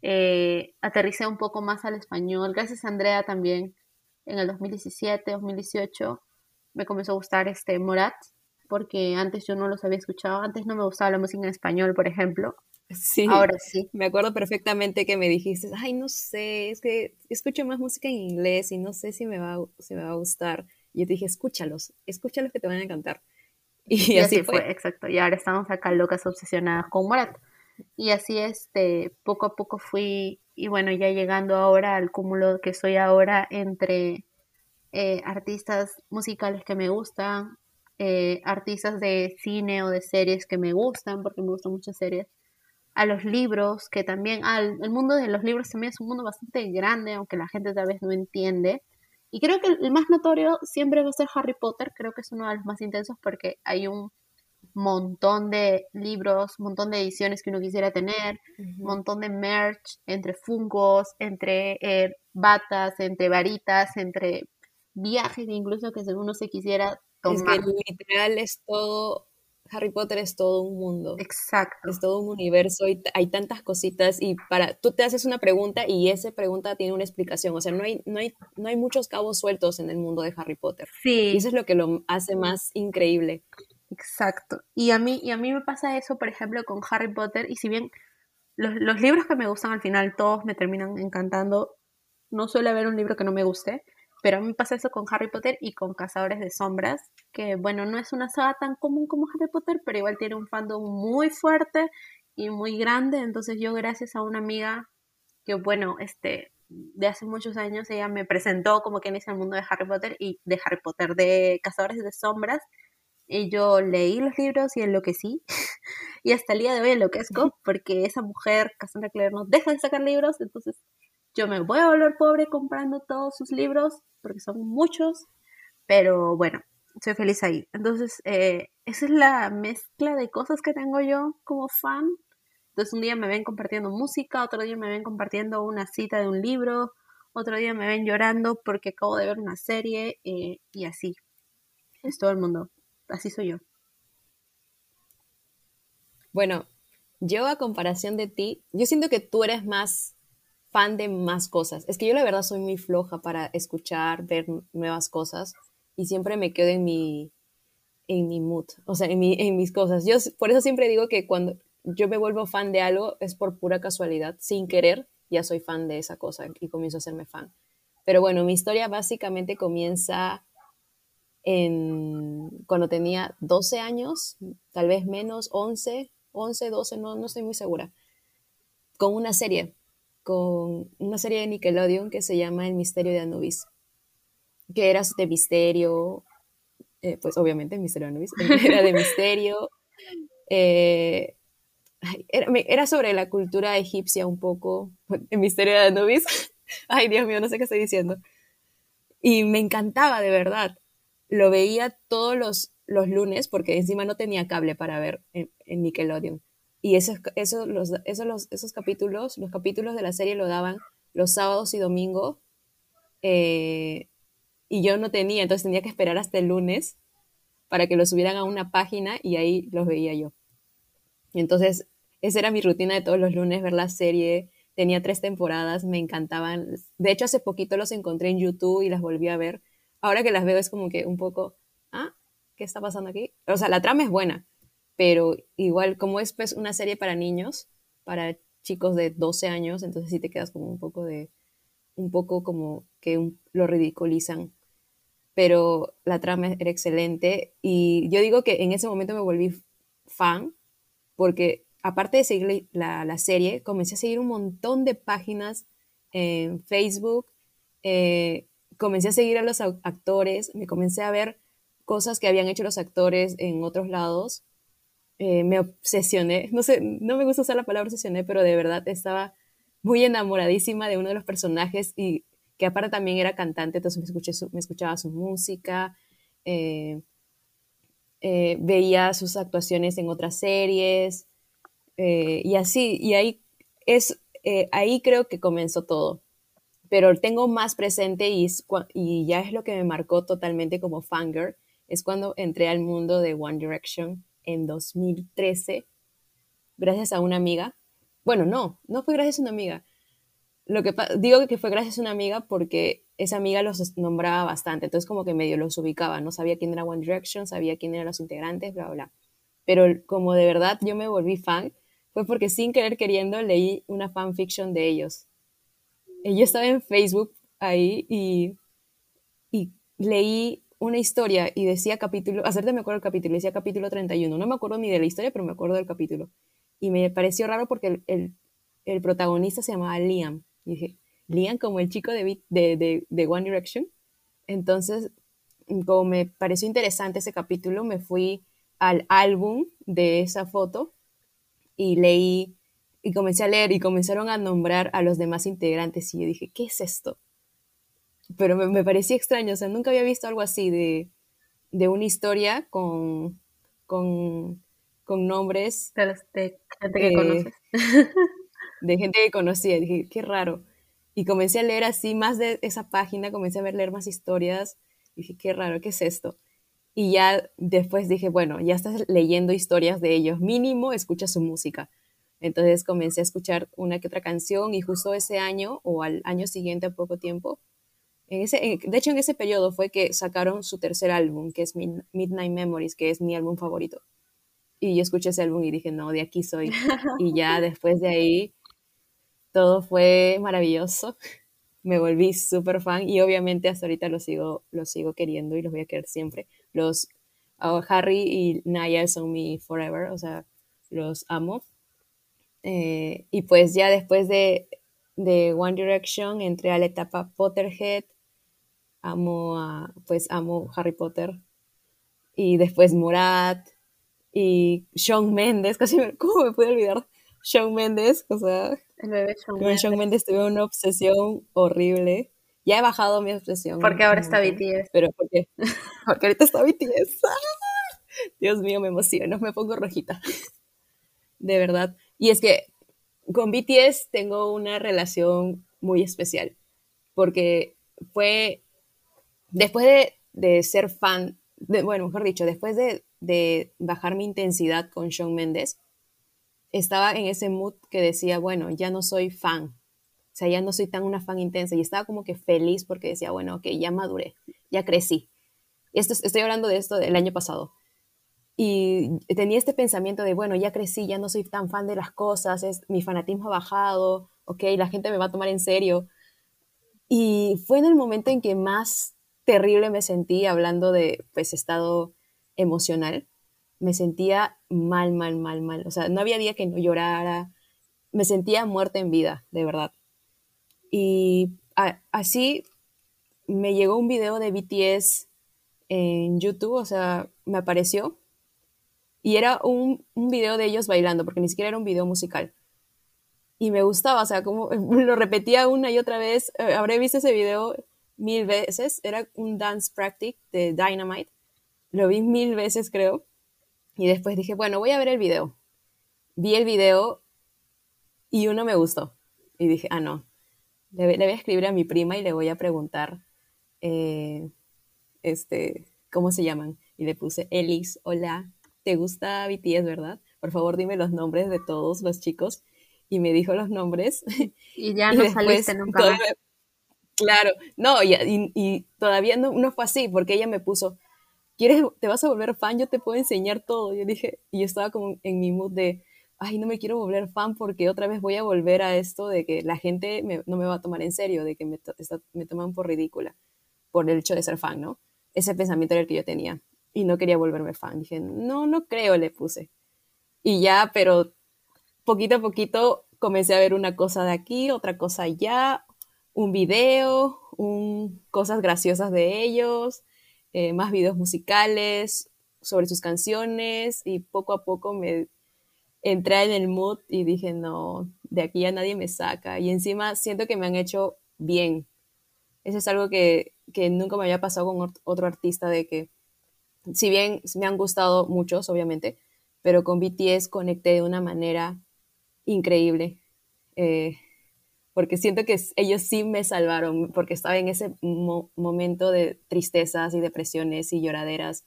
eh, aterricé un poco más al español. Gracias a Andrea también, en el 2017, 2018, me comenzó a gustar este Morat, porque antes yo no los había escuchado, antes no me gustaba la música en español, por ejemplo. Sí, ahora sí. Me acuerdo perfectamente que me dijiste, ay, no sé, es que escucho más música en inglés y no sé si me va, si me va a gustar. Y yo te dije, escúchalos, escúchalos que te van a encantar. Y, así, fue. exacto. Y ahora estamos acá locas, obsesionadas con Morat. Y así, este, poco a poco fui, y bueno, ya llegando ahora al cúmulo que soy ahora entre eh, artistas musicales que me gustan, eh, artistas de cine o de series que me gustan, porque me gustan muchas series, a los libros, que también, al, el mundo de los libros también es un mundo bastante grande, aunque la gente tal vez no entiende. Y creo que el más notorio siempre va a ser Harry Potter, creo que es uno de los más intensos porque hay un montón de libros, un montón de ediciones que uno quisiera tener, un montón de merch entre fungos, entre eh, batas, entre varitas, entre viajes incluso que uno se quisiera tomar. Es que literal es todo Harry Potter es todo un mundo. Exacto. Es todo un universo y hay tantas cositas y para tú te haces una pregunta y esa pregunta tiene una explicación, o sea, no hay no hay no hay muchos cabos sueltos en el mundo de Harry Potter. Sí. Y eso es lo que lo hace más increíble. Exacto. Y a mí y a mí me pasa eso, por ejemplo, con Harry Potter y si bien los, los libros que me gustan al final todos me terminan encantando, no suele haber un libro que no me guste, pero a mí me pasa eso con Harry Potter y con Cazadores de Sombras, que bueno, no es una saga tan común como Harry Potter, pero igual tiene un fandom muy fuerte y muy grande. Entonces yo gracias a una amiga que bueno, este, de hace muchos años, ella me presentó como que inicia el mundo de Harry Potter y de Harry Potter, de Cazadores de Sombras. Y yo leí los libros y enloquecí. y hasta el día de hoy enloquezco porque esa mujer, Cassandra Clare, no deja de sacar libros. Entonces yo me voy a volver pobre comprando todos sus libros porque son muchos. Pero bueno, soy feliz ahí. Entonces, eh, esa es la mezcla de cosas que tengo yo como fan entonces un día me ven compartiendo música, otro día me ven compartiendo una cita de un libro, otro día me ven llorando porque acabo de ver una serie eh, y así. Es todo el mundo. Así soy yo. Bueno, yo a comparación de ti, yo siento que tú eres más fan de más cosas. Es que yo la verdad soy muy floja para escuchar, ver nuevas cosas y siempre me quedo en mi en mi mood, o sea, en, mi, en mis cosas. Yo por eso siempre digo que cuando yo me vuelvo fan de algo es por pura casualidad, sin querer, ya soy fan de esa cosa y comienzo a hacerme fan. Pero bueno, mi historia básicamente comienza en, cuando tenía 12 años, tal vez menos, 11, 11, 12, no, no estoy muy segura, con una serie, con una serie de Nickelodeon que se llama El Misterio de Anubis, que era de misterio, eh, pues obviamente el Misterio de Anubis, era de misterio, eh, era, sobre la cultura egipcia un poco, el misterio de Anubis. Ay, Dios mío, no sé qué estoy diciendo. Y me encantaba, de verdad. Lo veía todos los, los lunes, porque encima no tenía cable para ver en, Nickelodeon. Y esos, esos, los, esos, esos capítulos, los capítulos de la serie lo daban los sábados y domingos. Eh, y yo no tenía, entonces tenía que esperar hasta el lunes para que lo subieran a una página y ahí los veía yo. Entonces, esa era mi rutina de todos los lunes, ver la serie. Tenía tres temporadas, me encantaban. De hecho, hace poquito los encontré en YouTube y las volví a ver. Ahora que las veo es como que un poco, ah, ¿qué está pasando aquí? O sea, la trama es buena, pero igual como es pues una serie para niños, para chicos de 12 años, entonces sí te quedas como un poco de, un poco como que lo ridiculizan. Pero la trama era excelente y yo digo que en ese momento me volví fan porque aparte de seguir la, serie, comencé a seguir un montón de páginas en Facebook, eh, comencé a seguir a los actores, me comencé a ver cosas que habían hecho los actores en otros lados, eh, me obsesioné, no sé, no me gusta usar la palabra obsesioné, pero de verdad estaba muy enamoradísima de uno de los personajes y que aparte también era cantante, entonces me, escuché me escuchaba su música, eh, eh, veía sus actuaciones en otras series eh, y así, y ahí, es, eh, ahí creo que comenzó todo. Pero tengo más presente y, y ya es lo que me marcó totalmente como fangirl, es cuando entré al mundo de One Direction en 2013, gracias a una amiga. Bueno, no, no fue gracias a una amiga. Lo que digo que fue gracias a una amiga porque esa amiga los nombraba bastante, entonces como que medio los ubicaba, no sabía quién era One Direction, sabía quién eran los integrantes, bla, bla. Pero como de verdad yo me volví fan, fue porque sin querer queriendo leí una fanfiction de ellos. Yo estaba en Facebook ahí y, y leí una historia y decía capítulo, hacerte me acuerdo el capítulo, decía capítulo 31, no me acuerdo ni de la historia, pero me acuerdo del capítulo. Y me pareció raro porque el, el, protagonista se llamaba Liam. Y dije, Liam como el chico de, de, de, One Direction. Entonces, como me pareció interesante ese capítulo, me fui al álbum de esa foto y leí y comencé a leer y comenzaron a nombrar a los demás integrantes y yo dije, ¿qué es esto? Pero me, me parecía extraño, o sea, nunca había visto algo así de, de una historia con, con, con nombres. De, gente que eh, conoces. de gente que conocía, dije, qué raro. Y comencé a leer así más de esa página, comencé a ver, leer más historias. dije, qué raro, ¿qué es esto? Y ya después dije, bueno, ya estás leyendo historias de ellos, mínimo escucha su música. Entonces comencé a escuchar una que otra canción y justo ese año o al año siguiente, a poco tiempo, en ese, de hecho en ese periodo fue que sacaron su tercer álbum, que es Midnight Memories, que es mi álbum favorito. Y yo escuché ese álbum y dije, no, de aquí soy. Y ya después de ahí todo fue maravilloso. Me volví súper fan y obviamente hasta ahorita lo sigo, lo sigo queriendo y los voy a querer siempre. Los oh, Harry y Naya son mi forever, o sea, los amo. Eh, y pues ya después de, de One Direction entré a la etapa Potterhead, amo a, pues amo Harry Potter, y después Murat, y Shawn Mendes, casi me, ¿cómo me pude olvidar? Shawn Mendes, o sea, El bebé Shawn con Mendes. Shawn Mendes tuve una obsesión horrible. Ya he bajado mi obsesión. Porque ahora está BTS. Pero ¿por qué? Porque ahorita está BTS. Dios mío, me emociono, me pongo rojita. De verdad. Y es que con BTS tengo una relación muy especial. Porque fue después de, de ser fan, bueno, mejor dicho, después de, de bajar mi intensidad con Shawn Mendes, estaba en ese mood que decía, bueno, ya no soy fan. O sea, ya no soy tan una fan intensa. Y estaba como que feliz porque decía, bueno, ok, ya maduré, ya crecí. Esto, estoy hablando de esto del año pasado. Y tenía este pensamiento de, bueno, ya crecí, ya no soy tan fan de las cosas, es, mi fanatismo ha bajado, ok, la gente me va a tomar en serio. Y fue en el momento en que más terrible me sentí hablando de, pues, estado emocional. Me sentía mal, mal, mal, mal. O sea, no había día que no llorara. Me sentía muerta en vida, de verdad. Y así me llegó un video de BTS en YouTube, o sea, me apareció. Y era un, un video de ellos bailando, porque ni siquiera era un video musical. Y me gustaba, o sea, como lo repetía una y otra vez. Eh, habré visto ese video mil veces. Era un dance practice de Dynamite. Lo vi mil veces, creo. Y después dije, bueno, voy a ver el video. Vi el video y uno me gustó. Y dije, ah, no. Le, le voy a escribir a mi prima y le voy a preguntar, eh, este, ¿cómo se llaman? Y le puse, Elix, hola, ¿te gusta BTS, verdad? Por favor, dime los nombres de todos los chicos. Y me dijo los nombres. Y ya no después saliste nunca más. Claro, no, y, todavía no, no fue así, porque ella me puso, ¿quieres, te vas a volver fan? Yo te puedo enseñar todo. Yo dije, y yo estaba como en mi mood de, ay, no me quiero volver fan porque otra vez voy a volver a esto de que la gente no me va a tomar en serio, de que me, to- me toman por ridícula por el hecho de ser fan, ¿no? Ese pensamiento era el que yo tenía y no quería volverme fan. Dije, no, no creo, le puse. Y ya, pero poquito a poquito comencé a ver una cosa de aquí, otra cosa allá, un video, un, cosas graciosas de ellos, eh, más videos musicales sobre sus canciones y poco a poco me entré en el mood y dije, no, de aquí ya nadie me saca. Y encima siento que me han hecho bien. Eso es algo que, que nunca me había pasado con ot- otro artista de que, si bien me han gustado muchos, obviamente, pero con BTS conecté de una manera increíble. Eh, porque siento que ellos sí me salvaron, porque estaba en ese mo- momento de tristezas y depresiones y lloraderas.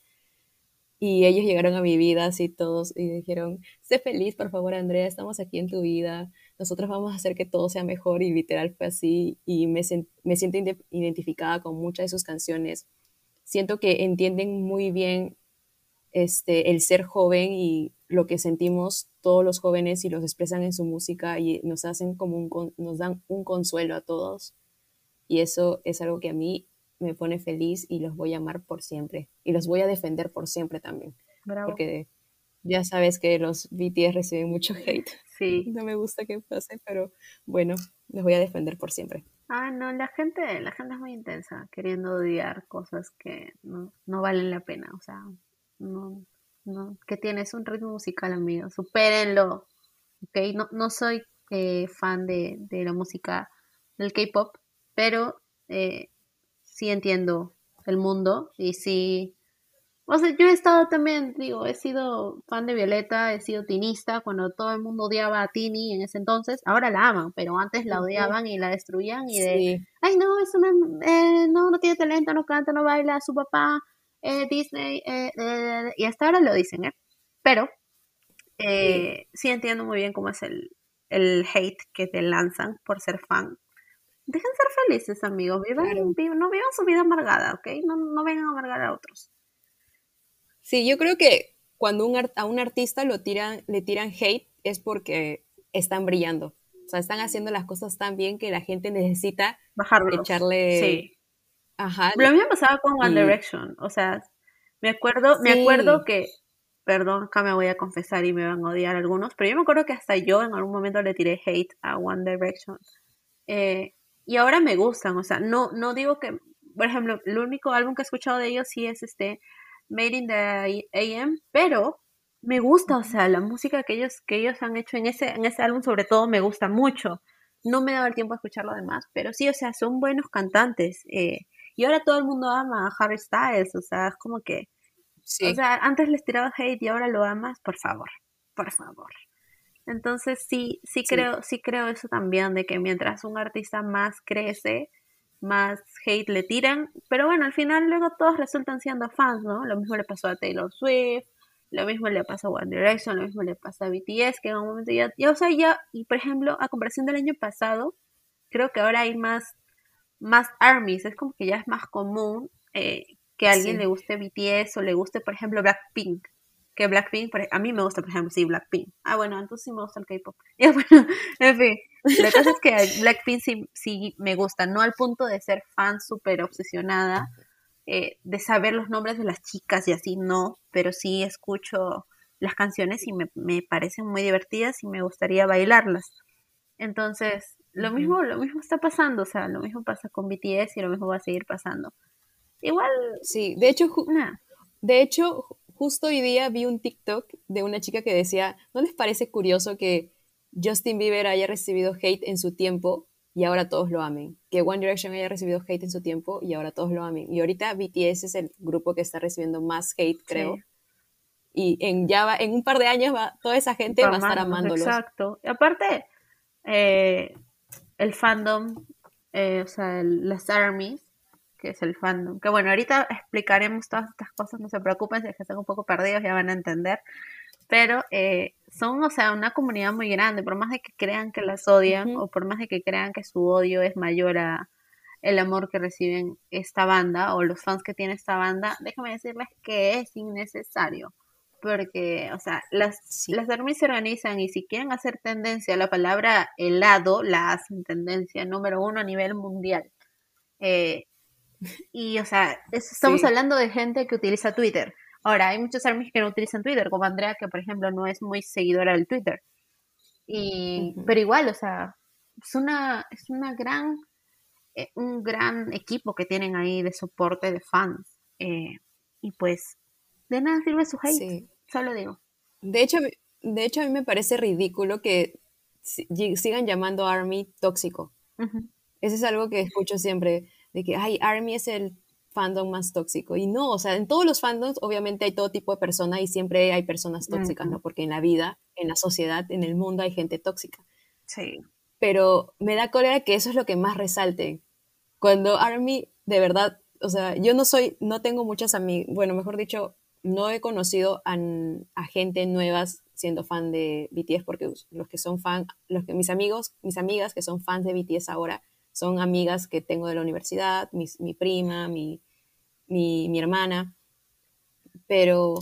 Y ellos llegaron a mi vida así todos y dijeron, sé feliz, por favor, Andrea, estamos aquí en tu vida, nosotros vamos a hacer que todo sea mejor y literal fue así y me, me siento identificada con muchas de sus canciones. Siento que entienden muy bien este, el ser joven y lo que sentimos todos los jóvenes y los expresan en su música y nos hacen como un, nos dan un consuelo a todos. Y eso es algo que a mí me pone feliz y los voy a amar por siempre. Y los voy a defender por siempre también. Bravo. Porque ya sabes que los BTS reciben mucho hate. Sí. No me gusta que pase, pero bueno, los voy a defender por siempre. Ah, no, la gente, la gente es muy intensa, queriendo odiar cosas que no, no valen la pena. O sea, no, no, que tienes un ritmo musical, amigo, supérenlo. No, no soy eh, fan de, de la música del K-pop, pero eh, sí entiendo el mundo y sí. O sea, yo he estado también, digo, he sido fan de Violeta, he sido tinista cuando todo el mundo odiaba a Tini en ese entonces. Ahora la aman, pero antes la odiaban y la destruían y de Sí, ay no, es una, eh, no, no tiene talento, no canta, no baila, su papá, eh, Disney, eh, eh, y hasta ahora lo dicen, ¿eh? Pero sí entiendo muy bien cómo es el, el hate que te lanzan por ser fan. Dejen ser felices, amigos, vivan, Claro. no vivan su vida amargada, ¿ok? No, no vengan a amargar a otros. Sí, yo creo que cuando un a un artista lo tiran, le tiran hate es porque están brillando. O sea, están haciendo las cosas tan bien que la gente necesita Bajarlos. echarle... Sí. Ajá. Lo mismo pasaba con One Direction, o sea, me acuerdo, me Sí. acuerdo que, perdón, acá me voy a confesar y me van a odiar algunos, pero yo me acuerdo que hasta yo en algún momento le tiré hate a One Direction. Eh, y ahora me gustan, o sea, no, no digo que, por ejemplo, el único álbum que he escuchado de ellos sí es este Made in the AM, pero me gusta, o sea, la música que ellos, que ellos han hecho en ese, en ese álbum sobre todo me gusta mucho. No me daba el tiempo a escuchar lo demás, pero sí, o sea, son buenos cantantes. Eh, y ahora todo el mundo ama a Harry Styles, o sea, es como que... O sea, antes les tiraba hate y ahora lo amas, por favor, por favor. Entonces sí, sí, creo, sí creo eso también, de que mientras un artista más crece, más hate le tiran, pero bueno, al final luego todos resultan siendo fans, ¿no? Lo mismo le pasó a Taylor Swift, lo mismo le pasa a One Direction, lo mismo le pasa a BTS, que en un momento ya, ya o sea, ya, y por ejemplo, a comparación del año pasado, creo que ahora hay más, más armies, es como que ya es más común eh, que a alguien le guste BTS o le guste, por ejemplo, Blackpink, que Blackpink, a mí me gusta, por ejemplo, sí, Blackpink. Ah, bueno, entonces sí me gusta el K-pop. bueno, en fin, la cosa es que Blackpink sí, sí me gusta, no al punto de ser fan súper obsesionada, eh, de saber los nombres de las chicas y así, no, pero sí escucho las canciones y me, me parecen muy divertidas y me gustaría bailarlas. Entonces, lo mismo, lo mismo está pasando, o sea, lo mismo pasa con BTS y lo mismo va a seguir pasando. Igual. Sí, de hecho, de hecho, justo hoy día vi un TikTok de una chica que decía, ¿no les parece curioso que Justin Bieber haya recibido hate en su tiempo y ahora todos lo amen. Que One Direction haya recibido hate en su tiempo y ahora todos lo amen. Y ahorita BTS es el grupo que está recibiendo más hate, creo. Y en ya va, en un par de años va, toda esa gente va a estar amándolos. Exacto. Y aparte, eh, el fandom, eh, o sea, las armies, que es el fandom. Que bueno, ahorita explicaremos todas estas cosas, no se preocupen si es que están un poco perdidos, ya van a entender. Pero eh, son, o sea, una comunidad muy grande, por más de que crean que las odian o por más de que crean que su odio es mayor a el amor que reciben esta banda o los fans que tiene esta banda, déjame decirles que es innecesario. Porque, o sea, las, las armies se organizan y si quieren hacer tendencia, la palabra helado la hacen tendencia número uno a nivel mundial. Eh, y, o sea, estamos hablando de gente que utiliza Twitter. Ahora, hay muchos armies que no utilizan Twitter, como Andrea, que por ejemplo no es muy seguidora del Twitter. Y, Pero igual, o sea, es una, es una gran, eh, un gran equipo que tienen ahí de soporte de fans. Eh, y pues, de nada sirve su hate, solo digo. De hecho, de hecho, a mí me parece ridículo que sigan llamando a Army tóxico. Eso es algo que escucho siempre, de que, ay, Army es el fandom más tóxico. Y no, o sea, en todos los fandoms obviamente hay todo tipo de personas y siempre hay personas tóxicas, ¿no? Porque en la vida, en la sociedad, en el mundo hay gente tóxica. Sí. Pero me da cólera que eso es lo que más resalte. Cuando Army, de verdad, o sea, yo no soy, no tengo muchas amigas, bueno, mejor dicho, no he conocido a, gente nuevas siendo fan de BTS porque los que son fan, los que mis amigos, mis amigas que son fans de BTS ahora, son amigas que tengo de la universidad, mi, prima, mi, mi, hermana, pero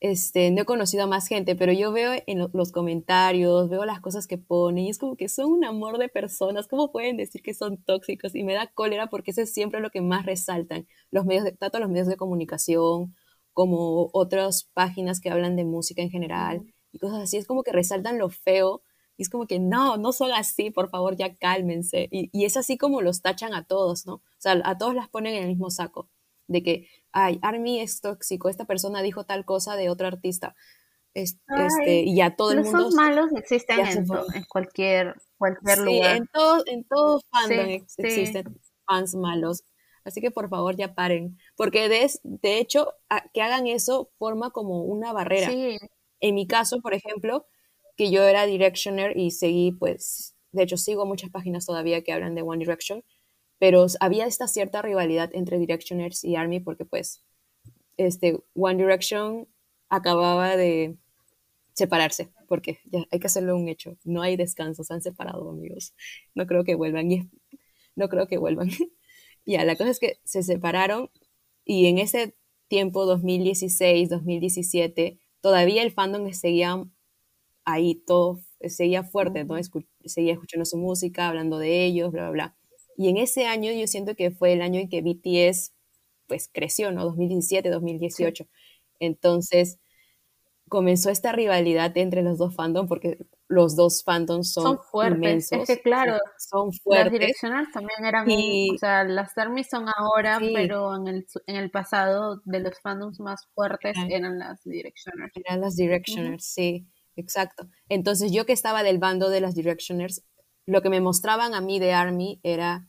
este, no he conocido a más gente, pero yo veo en los comentarios, veo las cosas que ponen y es como que son un amor de personas, ¿cómo pueden decir que son tóxicos? Y me da cólera porque eso es siempre lo que más resaltan, los medios tanto los medios de comunicación como otras páginas que hablan de música en general y cosas así, es como que resaltan lo feo y es como que no, no son así, por favor, ya cálmense. Y, y, es así como los tachan a todos, ¿no? O sea, a todos las ponen en el mismo saco. De que, ay, Army es tóxico, esta persona dijo tal cosa de otro artista. Este, y ya todo el mundo. Los malos existen en, en, cualquier, cualquier sí, lugar. En todo, en todo fandom existen fans malos. Así que por favor ya paren. Porque de, de hecho, que hagan eso forma como una barrera. En mi caso, por ejemplo, que yo era Directioner y seguí, pues, de hecho sigo muchas páginas todavía que hablan de One Direction, pero había esta cierta rivalidad entre Directioners y Army porque pues este One Direction acababa de separarse, porque ya hay que hacerlo un hecho, no hay descanso, se han separado amigos, no creo que vuelvan, y, no creo que vuelvan. ya, la cosa es que se separaron y en ese tiempo, 2016, 2017, todavía el fandom seguía ahí todo seguía fuerte, ¿no? seguía escuchando su música, hablando de ellos, bla, bla, bla. Y en ese año yo siento que fue el año en que BTS pues creció, ¿no? 2017, 2018. Entonces comenzó esta rivalidad entre los dos fandom porque los dos fandoms son, son fuertes. inmensos. Es que claro, son las fuertes. Directioners también eran, Y- o sea, las Armies son ahora, Sí. pero en el, en el pasado de los fandoms más fuertes eran las Directioners. Eran las Directioners, sí, exacto. Entonces yo que estaba del bando de las Directioners, lo que me mostraban a mí de Army era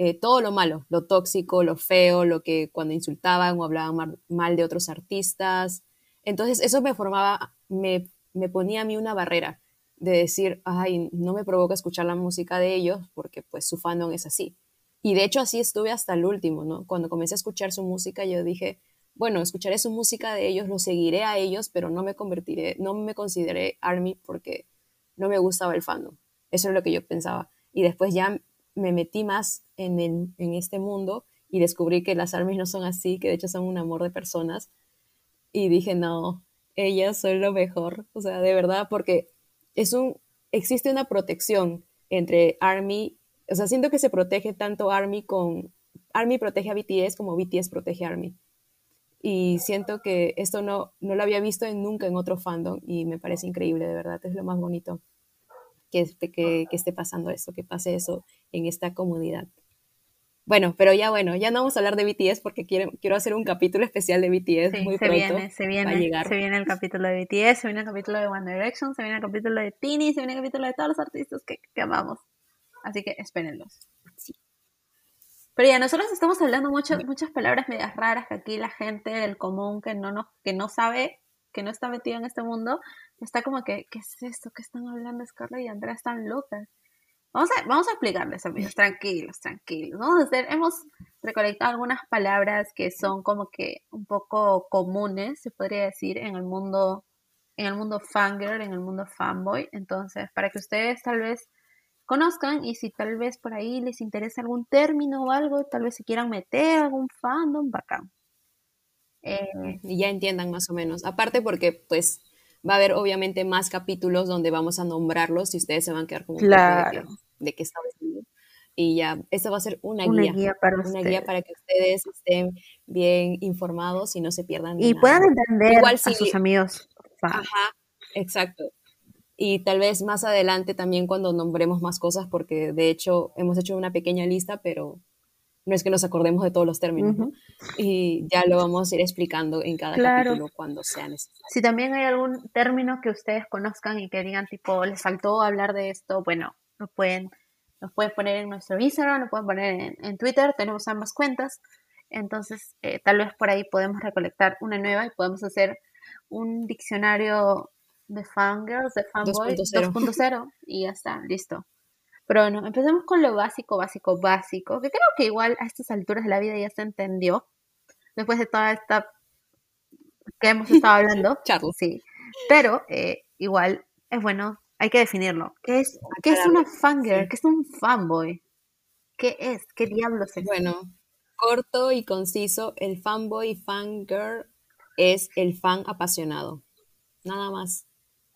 eh, todo lo malo, lo tóxico, lo feo, lo que cuando insultaban o hablaban mal de otros artistas. Entonces eso me formaba, me, me ponía a mí una barrera de decir, ay, no me provoca escuchar la música de ellos porque pues su fandom es así. Y de hecho así estuve hasta el último, ¿no? Cuando comencé a escuchar su música yo dije, bueno, escucharé su música de ellos, lo seguiré a ellos, pero no me convertiré, no me consideré ARMY porque no me gustaba el fandom. Eso es lo que yo pensaba. Y después ya me metí más en, el, en este mundo y descubrí que las ARMYs no son así, que de hecho son un amor de personas. Y dije, no, ellas son lo mejor. O sea, de verdad, porque es un, existe una protección entre ARMY, o sea, siento que se protege tanto ARMY con, ARMY protege a BTS como BTS protege a ARMY y siento que esto no, no lo había visto en, nunca en otro fandom y me parece increíble, de verdad, es lo más bonito que, este- que, que esté pasando eso, que pase eso en esta comunidad. Bueno, pero ya bueno, ya no vamos a hablar de BTS porque quiero, quiero hacer un capítulo especial de BTS Sí, muy se pronto. viene, se va a viene, llegar. se viene el capítulo de BTS, se viene el capítulo de One Direction, se viene el capítulo de Tini, se viene el capítulo de todos los artistas que, que amamos. Así que espérenlos. Sí. Pero ya, nosotros estamos hablando muchas, muchas palabras medias raras que aquí la gente del común que no, nos, que no sabe, que no está metido en este mundo, está como que, ¿qué es esto? ¿Qué están hablando Scarlett y Andrea? Están locas. Vamos a, vamos a explicarles, amigos, tranquilos, tranquilos. Vamos a hacer, hemos recolectado algunas palabras que son como que un poco comunes, se podría decir, en el mundo, en el mundo fangirl, en el mundo fanboy. Entonces, para que ustedes tal vez conozcan y si tal vez por ahí les interesa algún término o algo, tal vez se quieran meter algún fandom, bacán. Eh, y ya entiendan más o menos. Aparte porque pues va a haber obviamente más capítulos donde vamos a nombrarlos y ustedes se van a quedar como un Claro. de, que, de qué estamos hablando. Y ya, esta va a ser una, una guía. guía para Una ustedes. guía para que ustedes estén bien informados y no se pierdan de y nada. puedan entender Igual a si- sus amigos. Ajá, exacto. Y tal vez más adelante también cuando nombremos más cosas, porque de hecho hemos hecho una pequeña lista, pero no es que nos acordemos de todos los términos, ¿no? Y ya lo vamos a ir explicando en cada Claro. capítulo cuando sea necesario. Si también hay algún término que ustedes conozcan y que digan, tipo, les faltó hablar de esto, bueno, lo pueden, nos pueden poner en nuestro Instagram, lo pueden poner en, en Twitter, tenemos ambas cuentas. Entonces, eh, tal vez por ahí podemos recolectar una nueva y podemos hacer un diccionario de fangirls, de fanboy 2.0. 2.0 y ya está, listo. Pero bueno, empecemos con lo básico, básico, básico, que creo que igual a estas alturas de la vida ya se entendió, después de toda esta que hemos estado hablando. Charla. Sí, pero eh, igual es bueno, hay que definirlo. ¿Qué es, ¿qué es una fangirl? sí. ¿Qué es un fanboy? ¿Qué es? ¿Qué diablos es? Bueno, corto y conciso, el fanboy y fangirl es el fan apasionado. Nada más.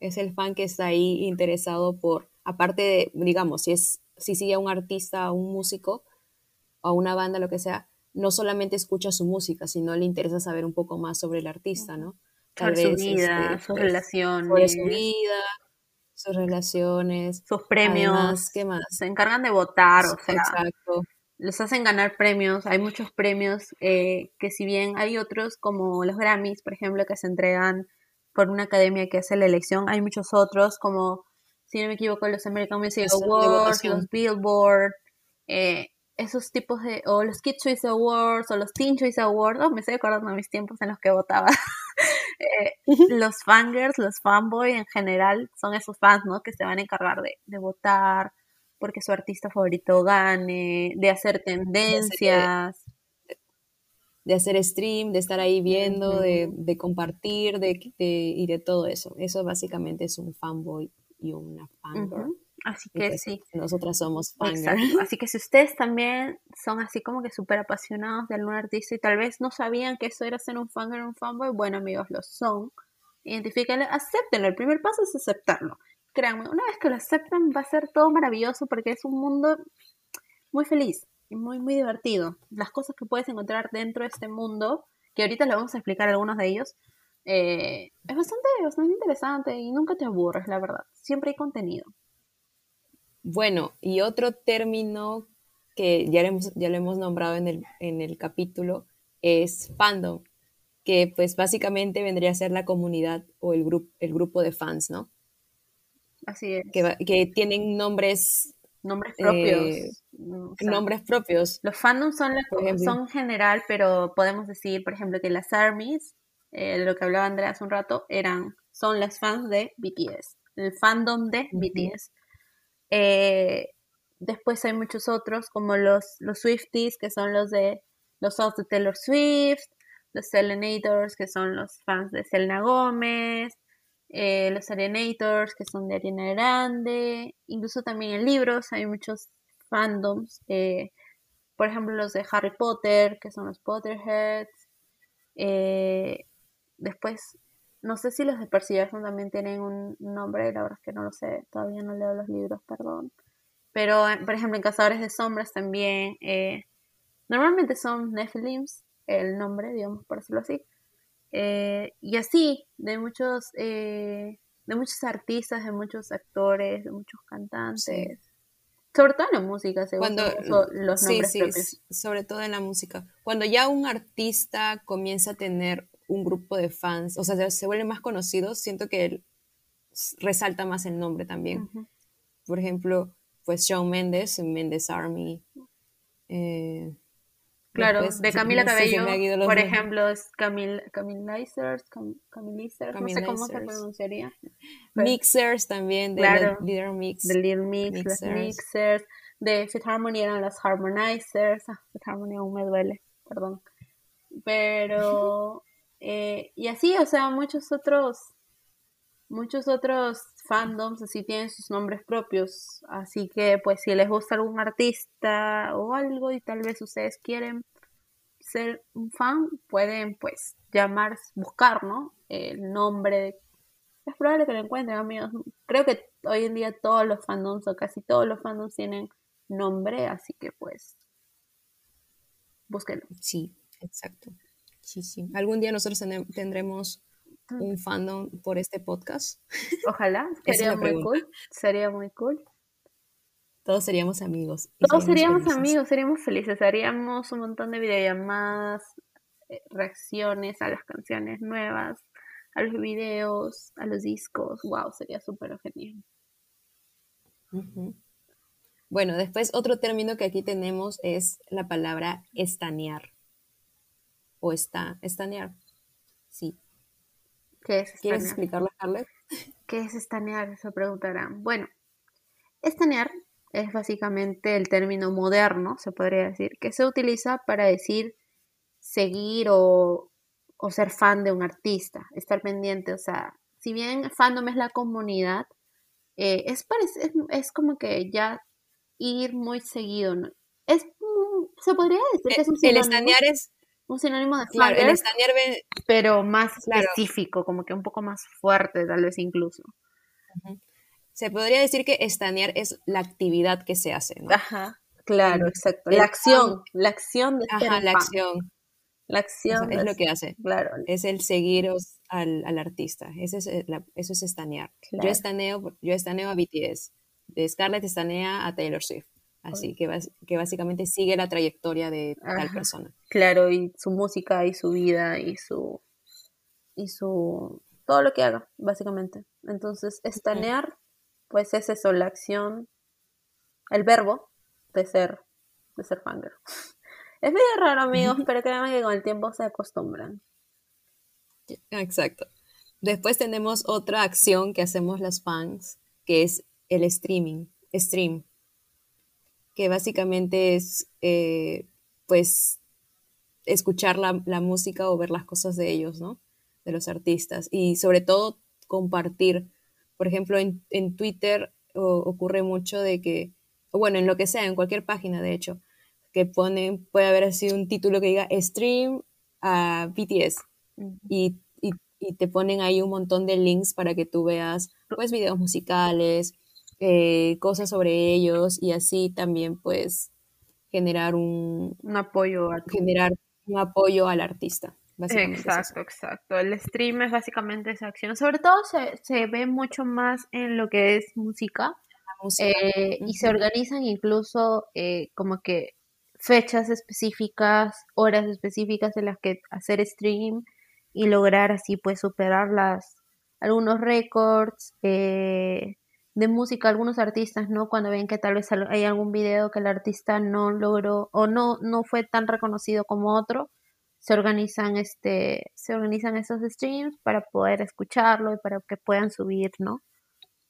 Es el fan que está ahí interesado por, aparte de, digamos, si es, si sigue a un artista, a un músico, a una banda, lo que sea, no solamente escucha su música, sino le interesa saber un poco más sobre el artista, ¿no? Sobre su vida, sus pues, relaciones, sobre su vida, sus relaciones, sus premios. Además, ¿qué más? se encargan de votar, o sea, Exacto. les hacen ganar premios. Hay muchos premios eh, que si bien hay otros como los Grammys, por ejemplo, que se entregan por una academia que hace la elección, hay muchos otros como, si no me equivoco, los American Music Awards, los Billboard, eh, esos tipos de, o los Kid Choice Awards, o los Teen Choice Awards, oh, me estoy acordando de mis tiempos en los que votaba. Eh, los fangirls, los fanboy en general, son esos fans, ¿no? Que se van a encargar de, de votar porque su artista favorito gane, de hacer tendencias. de hacer stream, de estar ahí viendo, de, de compartir de- y de todo eso. Eso básicamente es un fanboy y una fangirl. Así que sí. Nosotras somos fangirl. Así que si ustedes también son así como que súper apasionados de algún artista y tal vez no sabían que eso era ser un fan o un fanboy, bueno amigos, lo son. Identifíquenlo, acéptenlo. El primer paso es aceptarlo. Créanme, una vez que lo aceptan va a ser todo maravilloso porque es un mundo muy feliz y muy, muy divertido. Las cosas que puedes encontrar dentro de este mundo, que ahorita les vamos a explicar algunos de ellos, Eh, es bastante, bastante interesante y nunca te aburres, la verdad. Siempre hay contenido. Bueno, y otro término que ya lo hemos, ya lo hemos nombrado en el, en el capítulo es fandom, que pues básicamente vendría a ser la comunidad o el, grupo el grupo de fans, ¿no? Así es. Que, que tienen nombres... Nombres propios. Eh, nombres propios. Los fandoms son, son general, pero podemos decir, por ejemplo, que las armies, eh, de lo que hablaba Andrea hace un rato, eran, son las fans de BTS, el fandom de BTS. Eh, después hay muchos otros, como los, los Swifties, que son los de los fans de Taylor Swift, los Selenators, que son los fans de Selena Gómez, eh, los Arianators, que son de Ariana Grande, incluso también en libros hay muchos fandoms, eh, por ejemplo los de Harry Potter, que son los Potterheads, eh, después, no sé si los de también tienen un nombre, la verdad es que no lo sé, todavía no leo los libros, perdón, pero por ejemplo en Cazadores de Sombras también, normalmente son Nephilims, el nombre, digamos, por decirlo así, eh, y así, de muchos, eh, de muchos artistas, de muchos actores, de muchos cantantes. Sobre todo en la música, según los nombres sí, sobre todo en la música. Cuando ya un artista comienza a tener un grupo de fans, o sea, se vuelve más conocido, siento que él resalta más el nombre también. Por ejemplo, pues Shawn Mendes, Mendes Army. Eh, Claro, de Camila Cabello, por ejemplo, es Camil, Camilizers, Cam, no sé cómo se pronunciaría. mixers también, de claro, Little Mix. De Little Mix, mixers. las Mixers. De Fit Harmony eran las Harmonizers. Ah, Fit Harmony aún me duele, perdón. Pero, eh, y así, o sea, muchos otros, muchos otros fandoms así tienen sus nombres propios. Así que pues si les gusta algún artista o algo y tal vez ustedes quieren ser un fan, pueden pues llamar, buscar, ¿no? El nombre. Es probable que lo encuentren, amigos. Creo que hoy en día todos los fandoms o casi todos los fandoms tienen nombre, así que pues búsquenlo. Sí, exacto. Sí, sí. Algún día nosotros tendremos un fandom por este podcast. Ojalá, sería muy cool. Sería muy cool. Todos seríamos amigos. Todos seríamos, amigos, seríamos felices. Haríamos un montón de videollamadas, eh, reacciones a las canciones nuevas, a los videos, a los discos. Wow, sería súper genial. Bueno, después otro término que aquí tenemos es la palabra estanear. O está, estanear. Sí, ¿Qué es ¿Quieres explicarlo, Carlet? ¿Qué es estanear? Se preguntarán. Bueno, estanear es básicamente el término moderno, se podría decir, que se utiliza para decir seguir o, ser fan de un artista, estar pendiente, o sea, si bien fandom es la comunidad, eh, es, es, como que ya ir muy seguido, ¿no? Es, se podría decir que es un El estanear es, un sinónimo de claro, el pero más específico, como que un poco más fuerte, tal vez incluso. Se podría decir que estanear es la actividad que se hace, ¿no? Ajá, claro, exacto. La acción, la acción de Ajá, la acción. La acción. es, lo que hace. Claro. Es el seguiros al, al artista. Ese es, eso es estanear. Yo, estaneo, yo estaneo a BTS. De Scarlett estanea a Taylor Swift. Así que, que básicamente sigue la trayectoria de tal persona. Claro, y su música y su vida y su y su todo lo que haga, básicamente. Entonces, estanear, pues es eso, la acción, el verbo de ser, de ser fangirl. Es medio raro, amigos, pero créanme que con el tiempo se acostumbran. Exacto. Después tenemos otra acción que hacemos las fans, que es el streaming, stream que básicamente es, eh, pues, escuchar la, música o ver las cosas de ellos, ¿no? De los artistas. Y sobre todo compartir. Por ejemplo, en, Twitter ocurre mucho de que, bueno, en lo que sea, en cualquier página, de hecho, que ponen, puede haber así un título que diga stream a BTS. y, y, te ponen ahí un montón de links para que tú veas, pues, videos musicales, eh, cosas sobre ellos y así también pues generar un, un apoyo generar un apoyo al artista Exacto, exacto. El stream es básicamente esa acción. Sobre todo se, se ve mucho más en lo que es música. Eh, y se organizan incluso eh, como que fechas específicas, horas específicas en las que hacer stream y lograr así pues superar las algunos récords eh, de música, algunos artistas, ¿no? Cuando ven que tal vez hay algún video que el artista no logró o no, no fue tan reconocido como otro, se organizan este, se organizan esos streams para poder escucharlo y para que puedan subir, ¿no?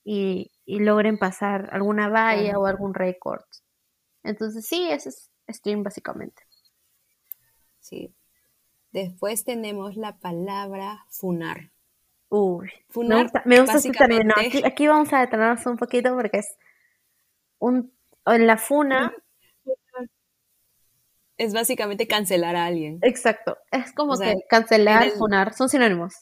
Y, y logren pasar alguna valla o algún récord. Entonces sí, ese es stream básicamente. Sí. Después tenemos la palabra funar. Uy, funar, me gusta, este término. Aquí, vamos a detenernos un poquito porque es un en la funa es básicamente cancelar a alguien. Exacto, es como que cancelar, funar, son sinónimos.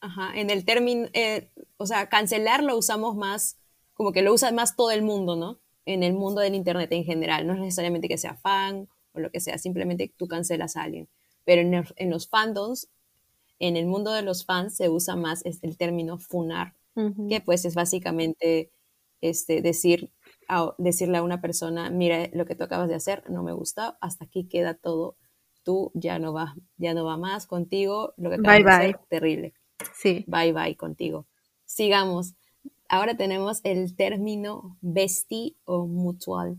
Ajá, en el término, eh, o sea, cancelar lo usamos más, como que lo usa más todo el mundo, ¿no? En el mundo del Internet en general, no es necesariamente que sea fan o lo que sea, simplemente tú cancelas a alguien. Pero en, los fandoms, en el mundo de los fans se usa más el término funar, que pues es básicamente este, decir, decirle a una persona, mira, lo que tú acabas de hacer no me gusta, hasta aquí queda todo, tú ya no va, ya no va más contigo, lo que acabas de hacer, terrible. Sí. Bye bye contigo. Sigamos. Ahora tenemos el término bestie o mutual,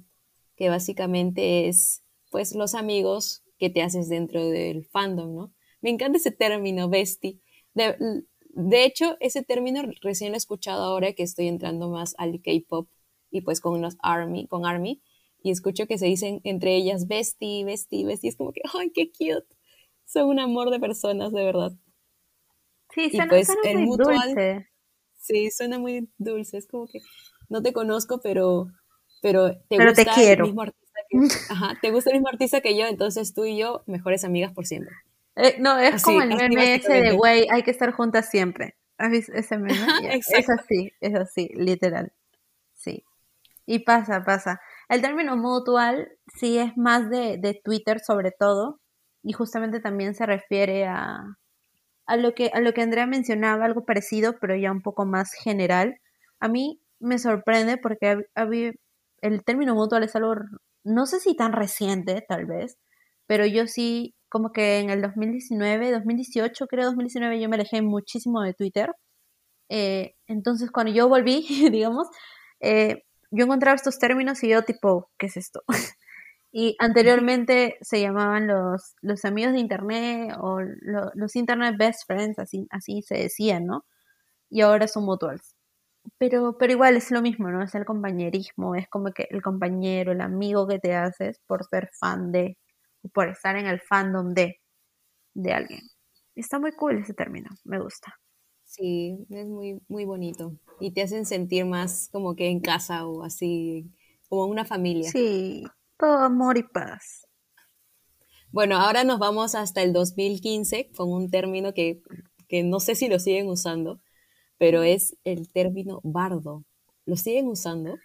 que básicamente es pues los amigos que te haces dentro del fandom, ¿no? Me encanta ese término, bestie. De, de hecho, ese término recién lo he escuchado ahora que estoy entrando más al K-pop y pues con los ARMY, con ARMY, y escucho que se dicen entre ellas bestie, bestie, bestie, es como que, ¡ay, qué cute! Son un amor de personas, de verdad. Sí, suena, pues, muy dulce. Sí, suena muy dulce, es como que no te conozco, pero, pero te gusta el mismo artista que, ajá, te gusta el mismo artista que yo, entonces tú y yo, mejores amigas por siempre. Eh, no, es como el meme ese de, güey, hay que estar juntas siempre. ¿Has visto ese meme? es así, es así, literal. Sí. Y pasa, pasa. El término mutual sí es más de, de Twitter sobre todo y justamente también se refiere a, a, lo que, a lo que Andrea mencionaba, algo parecido, pero ya un poco más general. A mí me sorprende porque el término mutual es algo, no sé si tan reciente tal vez, pero yo sí como que en el 2019, 2018, creo 2019, yo me alejé muchísimo de Twitter. Eh, entonces, cuando yo volví, digamos, eh, yo encontraba estos términos y yo tipo, ¿qué es esto? y anteriormente se llamaban los, los amigos de Internet o los Internet Best Friends, así, así se decían, ¿no? Y ahora son mutuals. Pero, pero igual es lo mismo, ¿no? Es el compañerismo, es como que el compañero, el amigo que te haces por ser fan de, por estar en el fandom de, de alguien. Está muy cool ese término, me gusta. Sí, es muy, muy bonito. Y te hacen sentir más como que en casa o así, como una familia. Sí, todo amor y paz. Bueno, ahora nos vamos hasta el 2015 con un término que, que no sé si lo siguen usando, pero es el término bardo. ¿Lo siguen usando?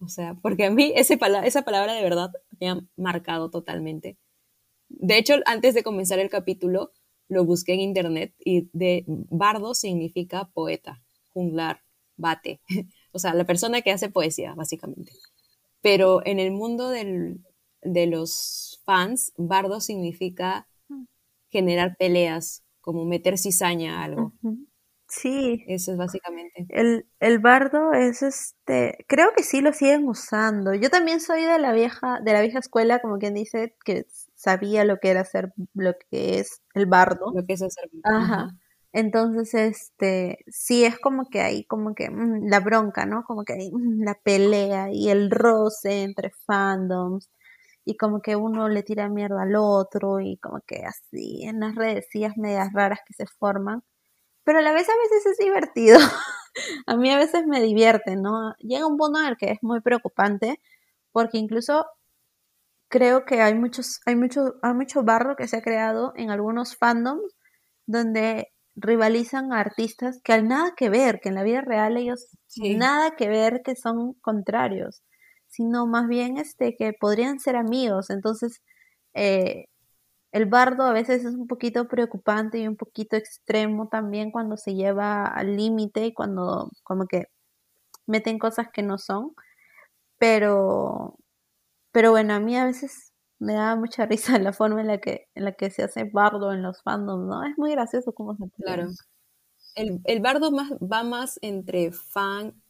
O sea, porque a mí ese esa palabra de verdad me ha marcado totalmente. De hecho, antes de comenzar el capítulo, lo busqué en internet y de bardo significa poeta, junglar, bate, o sea, la persona que hace poesía, básicamente. Pero en el mundo del, de los fans, bardo significa generar peleas, como meter cizaña a algo. Sí. Eso es básicamente. El, el bardo es este, creo que sí lo siguen usando. Yo también soy de la vieja, de la vieja escuela, como quien dice, que sabía lo que era hacer, lo que es el bardo. Lo que es hacer. Ajá. Entonces, este, sí es como que hay como que mm, la bronca, ¿no? Como que hay mm, la pelea y el roce entre fandoms y como que uno le tira mierda al otro y como que así en las redecillas medias raras que se forman. Pero a la vez a veces es divertido. a mí a veces me divierte, ¿no? Llega un punto en el que es muy preocupante porque incluso creo que hay muchos, hay mucho, hay mucho barro que se ha creado en algunos fandoms donde rivalizan a artistas que al nada que ver, que en la vida real ellos nada que ver, que son contrarios, sino más bien este que podrían ser amigos. Entonces, eh, el bardo a veces es un poquito preocupante y un poquito extremo también cuando se lleva al límite y cuando como que meten cosas que no son. Pero, pero bueno, a mí a veces me da mucha risa la forma en la que, en la que se hace bardo en los fandoms, ¿no? Es muy gracioso cómo se Claro. El, el bardo más, va más entre fan,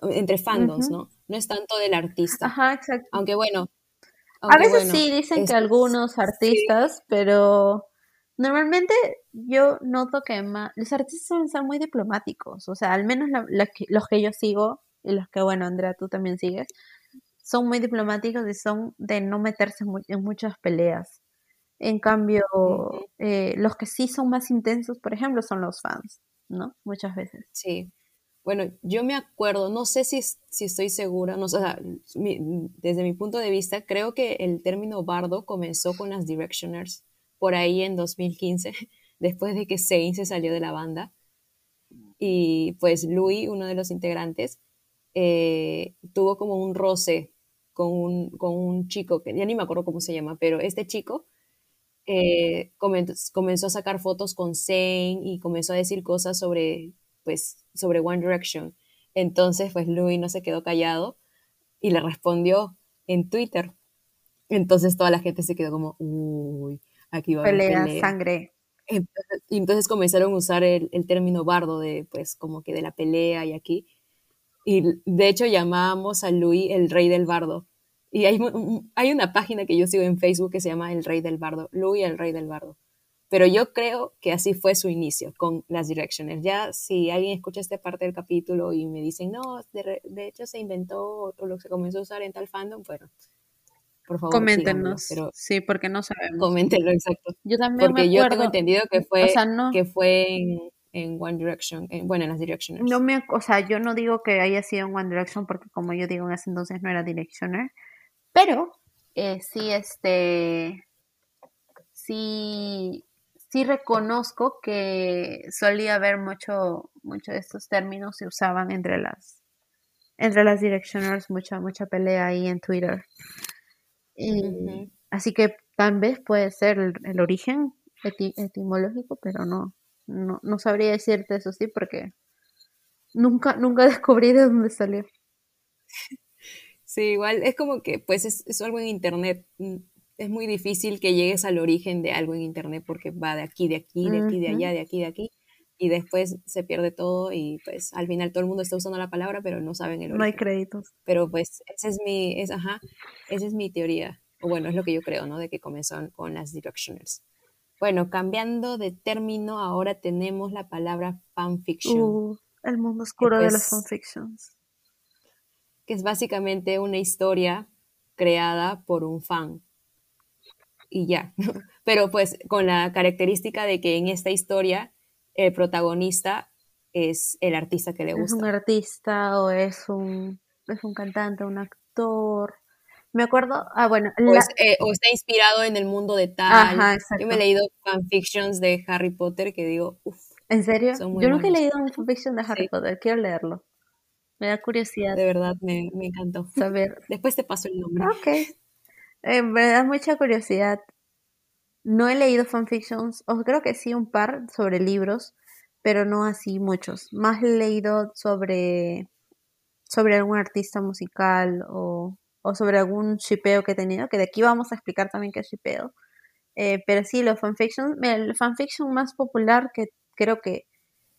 entre fandoms, ¿no? No es tanto del artista. Ajá, exacto. Aunque bueno. a veces sí dicen que algunos artistas, pero normalmente yo noto que los artistas suelen ser muy diplomáticos. O sea, al menos los que yo sigo y los que, bueno, Andrea, tú también sigues, son muy diplomáticos y son de no meterse en muchas peleas. En cambio, eh, los que sí son más intensos, por ejemplo, son los fans, ¿no? Muchas veces. Sí. Bueno, yo me acuerdo, no sé si, si estoy segura, no, o sea, desde mi punto de vista, creo que el término bardo comenzó con las Directioners por ahí en 2015, después de que Zayn se salió de la banda. Y pues Louis, uno de los integrantes, eh, tuvo como un roce con un, con un chico, que ya ni me acuerdo cómo se llama, pero este chico eh, comenzó, a sacar fotos con Zayn y comenzó a decir cosas sobre, pues, sobre One Direction. Entonces, pues Louis no se quedó callado y le respondió en Twitter. Entonces toda la gente se quedó como, uy, aquí va a haber pelea. sangre. Entonces, y entonces comenzaron a usar el, el, término bardo de, pues, como que de la pelea y aquí. Y de hecho llamábamos a Louis el rey del bardo. Y hay, hay una página que yo sigo en Facebook que se llama El Rey del Bardo, Louis el Rey del Bardo. Pero yo creo que así fue su inicio con las Directioners. Ya si alguien escucha esta parte del capítulo y me dicen, no, de, de hecho se inventó o lo que se comenzó a usar en tal fandom, bueno, por favor. Coméntenos. Pero sí, porque no sabemos. Coméntenlo, exacto. Yo también porque yo tengo entendido que fue, que fue en, en One Direction, bueno, en las Directioners. No me, o sea, yo no digo que haya sido en One Direction porque como yo digo en ese entonces no era Directioner, pero eh, sí, este, sí, sí reconozco que solía haber mucho, mucho de estos términos se usaban entre las, entre las Directioners, mucha, mucha pelea ahí en Twitter. Así que tal vez puede ser el, origen etimológico, pero no, no, no sabría decirte eso sí porque nunca, nunca descubrí de dónde salió. Sí, igual es como que pues es, algo en internet. Mm, es muy difícil que llegues al origen de algo en internet porque va de aquí, de aquí, de aquí, de allá, de aquí, de aquí. Y después se pierde todo y pues al final todo el mundo está usando la palabra pero no saben el origen. No hay créditos. Pero pues esa es mi, es, ajá, esa es mi teoría. O bueno, es lo que yo creo, ¿no? De que comenzó con las directioners. Bueno, cambiando de término, ahora tenemos la palabra fanfiction. Uh, el mundo oscuro de las fanfictions. Que es básicamente una historia creada por un fan. Y ya. Pero pues con la característica de que en esta historia el protagonista es el artista que le gusta. Es un artista o es un, es un cantante, un actor, me acuerdo, ah, bueno. Eh, o, está inspirado en el mundo de tal. Yo me he leído fanfictions de Harry Potter que digo, uff. ¿En serio? Yo nunca he leído un fanfiction de Harry Potter, quiero leerlo. Me da curiosidad. De verdad, me, me encantó. Saber. Después te paso el nombre. Ok. Eh, me da mucha curiosidad. No he leído fanfictions, o creo que sí un par sobre libros, pero no así muchos. Más he leído sobre, sobre algún artista musical o o sobre algún shipeo que he tenido, que de aquí vamos a explicar también qué es shipeo. Eh, pero sí, los fanfictions, el fanfiction más popular que creo que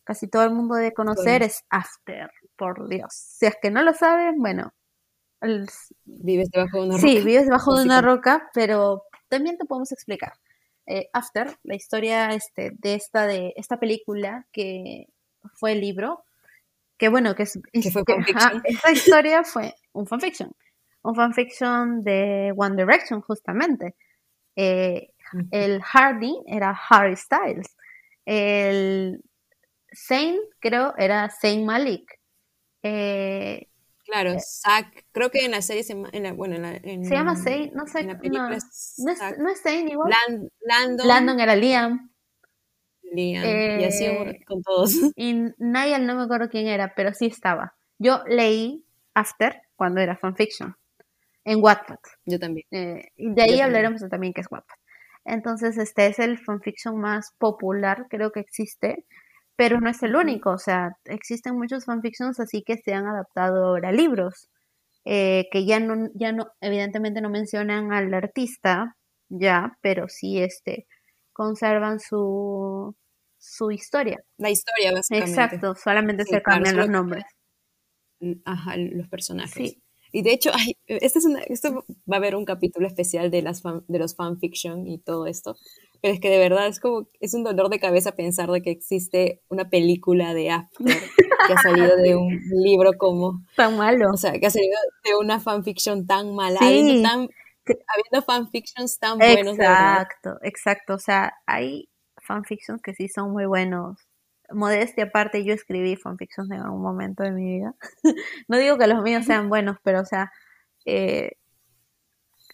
casi todo el mundo debe conocer es After, por Dios. Si es que no lo saben, bueno. vives debajo de una roca. Sí, vives debajo de una roca, pero también te podemos explicar. Eh, After, la historia este, de esta de esta película que fue el libro, que bueno, que es, fue esta historia fue un fanfiction un fanfiction de One Direction, justamente. Eh, el Hardy era Harry Styles. El Zayn, creo, era Zayn Malik. Eh, claro, eh, Zack, creo que en la serie se, en la, bueno, en se llama Zayn, no sé. no, es, no, es, Zayn igual. Landon, Landon era Liam. Liam, y así con todos. Y Niall no me acuerdo quién era, pero sí estaba. Yo leí After cuando era fanfiction en Wattpad. Yo también. Eh, y de ahí hablaremos también qué es Wattpad. Entonces, este es el fanfiction más popular, creo que existe, pero no es el único, o sea, existen muchos fanfictions así que se han adaptado ahora a libros, eh, que ya no, ya no, evidentemente no mencionan al artista, ya, pero sí, este, conservan su, su historia. La historia, básicamente. Exacto, solamente se cambian los nombres. Ajá, los personajes. Sí. Y de hecho, este es una, esto va a haber un capítulo especial de, las de los fanfiction y todo esto, pero es que de verdad es como, es un dolor de cabeza pensar de que existe una película de After que ha salido de un libro como... Tan malo. O sea, que ha salido de una fanfiction tan mala, habiendo, tan, habiendo fanfictions tan buenos. Exacto, exacto. O sea, hay fanfictions que sí son muy buenos modestia aparte, yo escribí fanfictions en algún momento de mi vida. no digo que los míos sean buenos, pero o sea, eh,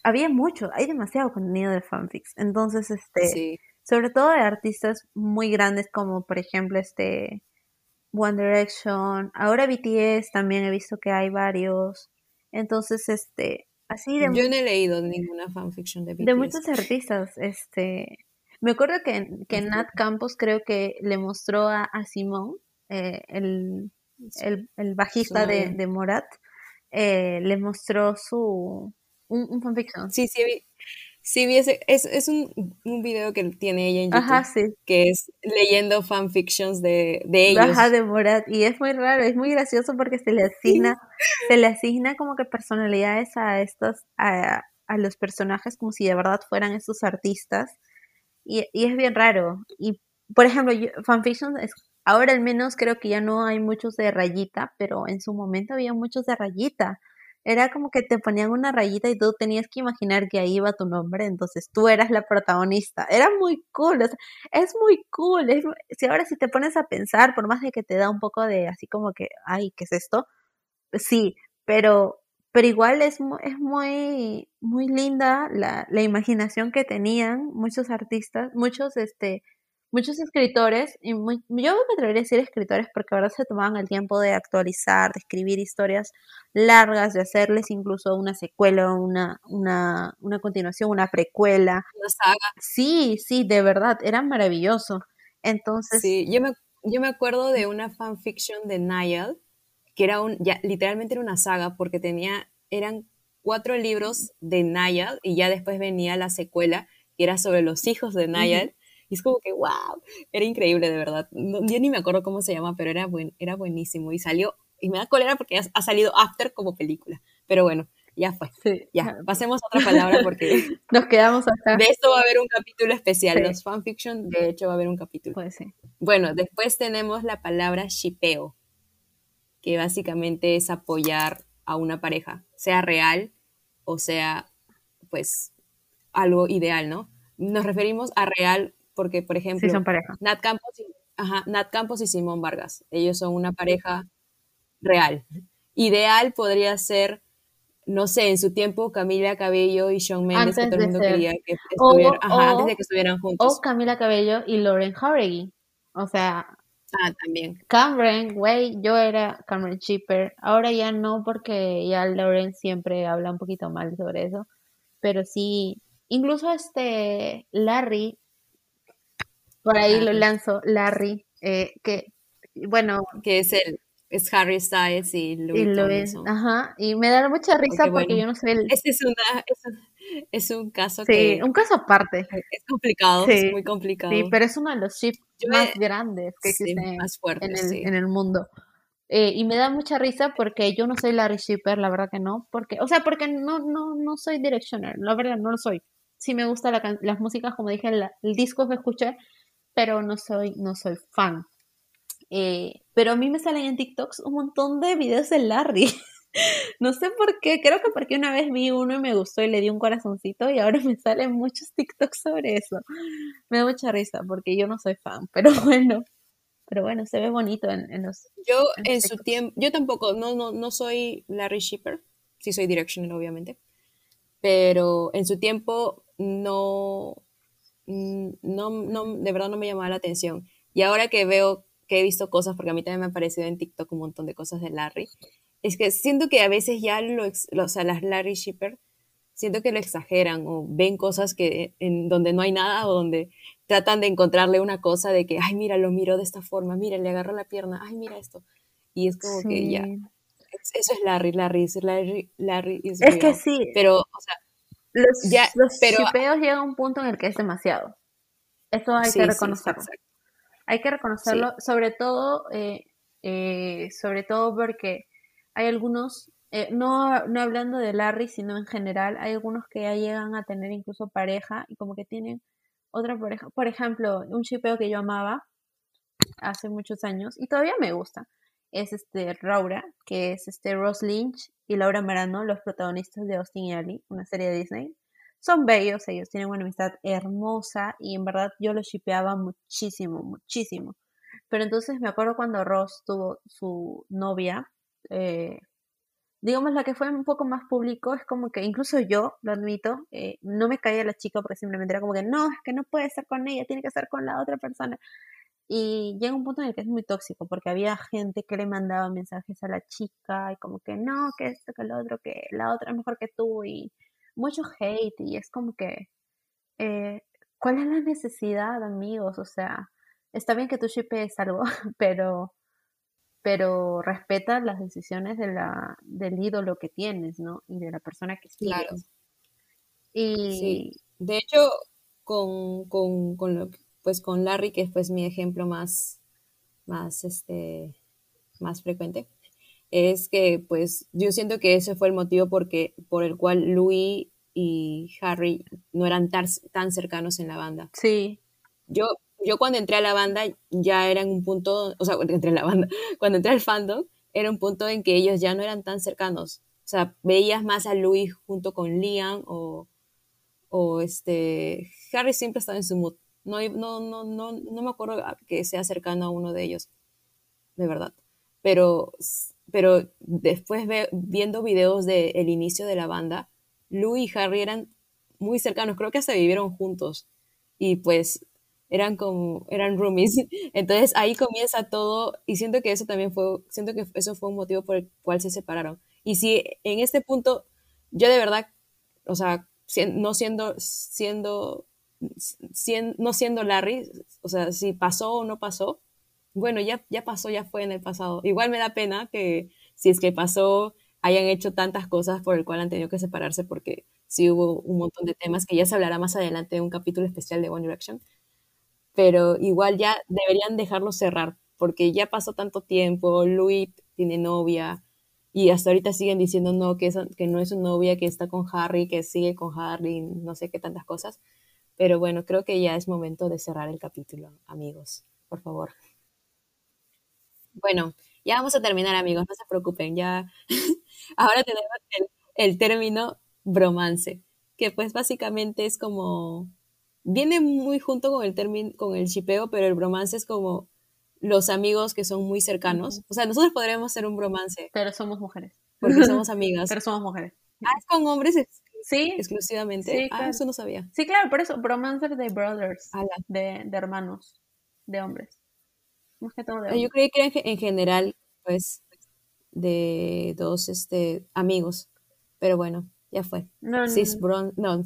había mucho, hay demasiado contenido de fanfics. Entonces, este, sobre todo de artistas muy grandes como por ejemplo este One Direction, ahora BTS también he visto que hay varios. Entonces, este, así de Yo no he leído ninguna fanfiction de BTS. De muchos artistas, este, me acuerdo que, que Nat Campos creo que le mostró a, a Simón, eh, el, el, bajista de, de, Morat, eh, le mostró su un, fanfiction. Sí, sí, vi, sí, vi ese, es, es un, un, video que tiene ella en YouTube, Ajá, sí. que es leyendo fanfictions de, de ellos. Ajá, de Morat, y es muy raro, es muy gracioso porque se le asigna, se le asigna como que personalidades a estos, a, a los personajes como si de verdad fueran estos artistas y, y es bien raro. Y, por ejemplo, fanfiction, es, ahora al menos creo que ya no hay muchos de rayita, pero en su momento había muchos de rayita. Era como que te ponían una rayita y tú tenías que imaginar que ahí iba tu nombre, entonces tú eras la protagonista. Era muy cool, es muy cool. si ahora si te pones a pensar, por más de que te da un poco de así como que, ay, ¿qué es esto? Sí, pero pero igual es, es muy, muy linda la, la, imaginación que tenían muchos artistas, muchos, este, muchos escritores, y yo me atrevería a decir escritores porque ahora se tomaban el tiempo de actualizar, de escribir historias largas, de hacerles incluso una secuela, una, una, una continuación, una precuela. Una saga. Sí, sí, de verdad, era maravilloso. Entonces... Sí, yo me, yo me acuerdo de una fanfiction de Niall que era un, ya, literalmente era una saga porque tenía, eran cuatro libros de Nayal y ya después venía la secuela que era sobre los hijos de Nayal. Y es como que, wow, era increíble de verdad. No, yo ni me acuerdo cómo se llama, pero era, buen, era buenísimo. Y salió, y me da cólera porque ha, salido After como película. Pero bueno, ya fue. Ya, pasemos a otra palabra porque nos quedamos acá. De esto va a haber un capítulo especial. Los fanfiction, de hecho, va a haber un capítulo. Puede ser. Bueno, después tenemos la palabra shipeo que básicamente es apoyar a una pareja, sea real o sea, pues, algo ideal, ¿no? Nos referimos a real porque, por ejemplo, Nat, Campos y, Nat Campos y Simón Vargas, ellos son una pareja real. Ideal podría ser, no sé, en su tiempo Camila Cabello y Shawn Mendes, que todo el mundo quería que estuvieran, antes de que estuvieran juntos. O Camila Cabello y Lauren Jauregui. O sea, Ah, también. Cameron, güey, yo era Cameron Shipper. Ahora ya no, porque ya Lauren siempre habla un poquito mal sobre eso. Pero sí, incluso este Larry, por ahí lo lanzo, Larry, eh, que, bueno. Que es el, es Harry Styles y Louis, Ajá, y me da mucha risa porque, yo no sé el... Este es una, es un caso sí, un caso aparte. Es complicado, es muy complicado. Sí, pero es uno de los chips más grandes que existen en, el, mundo. Eh, y me da mucha risa porque yo no soy Larry Shipper, la verdad que no. Porque, o sea, porque no, no, no soy Directioner, la verdad no lo soy. Sí me gustan las músicas, como dije, el disco que escuché, pero no soy, no soy fan. Eh, pero a mí me salen en TikToks un montón de videos de Larry. No sé por qué, creo que porque una vez vi uno y me gustó y le di un corazoncito y ahora me salen muchos TikToks sobre eso. Me da mucha risa porque yo no soy fan, pero bueno. Pero bueno, se ve bonito en, los... Yo en, su tiempo, yo tampoco, no, no, no soy Larry Shipper, sí soy Directional obviamente, pero en su tiempo no, no, no, de verdad no me llamaba la atención. Y ahora que veo, que he visto cosas, porque a mí también me han aparecido en TikTok un montón de cosas de Larry, es que siento que a veces ya lo, o sea, las Larry Shipper siento que lo exageran o ven cosas que en donde no hay nada o donde tratan de encontrarle una cosa de que, ay, mira, lo miró de esta forma, mira, le agarró la pierna, ay, mira esto. Y es como que ya, eso es Larry, Larry, es Larry, Larry es, que sí. Pero, o sea, los, ya, los pero, llegan a un punto en el que es demasiado. Eso hay que reconocerlo. hay que reconocerlo, sobre todo, eh, eh, sobre todo porque hay algunos eh, no, no hablando de Larry, sino en general, hay algunos que ya llegan a tener incluso pareja y como que tienen otra pareja. Por ejemplo, un chipeo que yo amaba hace muchos años y todavía me gusta es este Raura, que es este Ross Lynch y Laura Marano, los protagonistas de Austin y Ali, una serie de Disney. Son bellos, ellos tienen una amistad hermosa y en verdad yo los shipeaba muchísimo, muchísimo. Pero entonces me acuerdo cuando Ross tuvo su novia, eh, digamos, la que fue un poco más público, es como que incluso yo, lo admito, eh, no me caía la chica porque simplemente era como que no, es que no puede estar con ella, tiene que estar con la otra persona. Y llega un punto en el que es muy tóxico porque había gente que le mandaba mensajes a la chica y como que no, que esto, que lo otro, que la otra es mejor que tú y mucho hate y es como que, eh, ¿cuál es la necesidad, amigos? O sea, está bien que tú shipees algo, pero pero respeta las decisiones de la, del ídolo que tienes, ¿no? Y de la persona que sigues. Claro. Y... Sí. De hecho, con, con, con, lo, pues con Larry, que es pues mi ejemplo más, más, este, más frecuente, es que pues yo siento que ese fue el motivo porque, por el cual Louis y Harry no eran tan, tan cercanos en la banda. Sí. Yo, yo cuando entré a la banda ya era en un punto, o sea, cuando entré a la banda, cuando entré al fandom, era un punto en que ellos ya no eran tan cercanos. O sea, veías más a Louis junto con Liam o, o este, Harry siempre estaba en su mood. No, no, no, no, no me acuerdo que sea cercano a uno de ellos, de verdad. Pero, pero después viendo videos del inicio de la banda, Louis y Harry eran muy cercanos, creo que hasta vivieron juntos. Y pues eran como, eran roomies. Entonces ahí comienza todo y siento que eso también fue, siento que eso fue un motivo por el cual se separaron. Y si en este punto, yo de verdad, o sea, no siendo, siendo, no siendo Larry, o sea, si pasó o no pasó, bueno, ya, ya pasó, ya fue en el pasado. Igual me da pena que si es que pasó, hayan hecho tantas cosas por el cual han tenido que separarse porque sí hubo un montón de temas que ya se hablará más adelante en un capítulo especial de One Direction pero igual ya deberían dejarlo cerrar, porque ya pasó tanto tiempo, Louis tiene novia, y hasta ahorita siguen diciendo no, que, que no es su novia, que está con Harry, que sigue con Harry, no sé qué tantas cosas. Pero bueno, creo que ya es momento de cerrar el capítulo, amigos, por favor. Bueno, ya vamos a terminar, amigos, no se preocupen, ya ahora tenemos el, el término bromance, que pues básicamente es como viene muy junto con el término, con el chipeo, pero el bromance es como los amigos que son muy cercanos. O sea, nosotros podríamos ser un bromance. Pero somos mujeres. Porque somos amigas. pero somos mujeres. Ah, es con hombres sí, exclusivamente. Sí, Ah, eso no sabía. Sí, claro, por eso, bromance de brothers, de, de, hermanos, de hombres. Más que todo de Yo creí que en, general, pues, de dos este, amigos. Pero bueno, ya fue. No, Cis no, no, no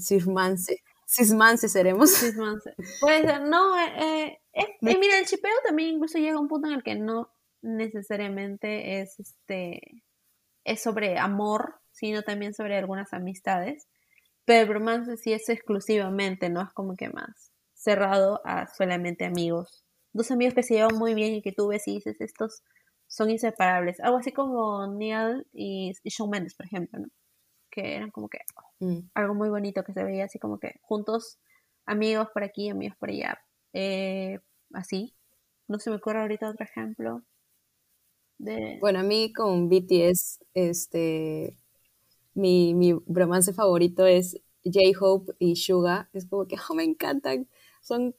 Cismance seremos. Cismance. Puede ser, no, eh, eh, eh, mira, el chipeo también incluso llega a un punto en el que no necesariamente es este es sobre amor, sino también sobre algunas amistades. Pero el romance sí es exclusivamente, no es como que más cerrado a solamente amigos. Dos amigos que se llevan muy bien y que tú ves y dices, estos son inseparables. Algo así como Neil y, y Shawn Mendes, por ejemplo, ¿no? Que eran como que Mm. Algo muy bonito que se veía así como que juntos, amigos por aquí, amigos por allá. Eh, así. No se me ocurre ahorita otro ejemplo. De... Bueno, a mí con BTS, este, mi, mi romance favorito es J-Hope y Suga. Es como que oh, me encantan. Son,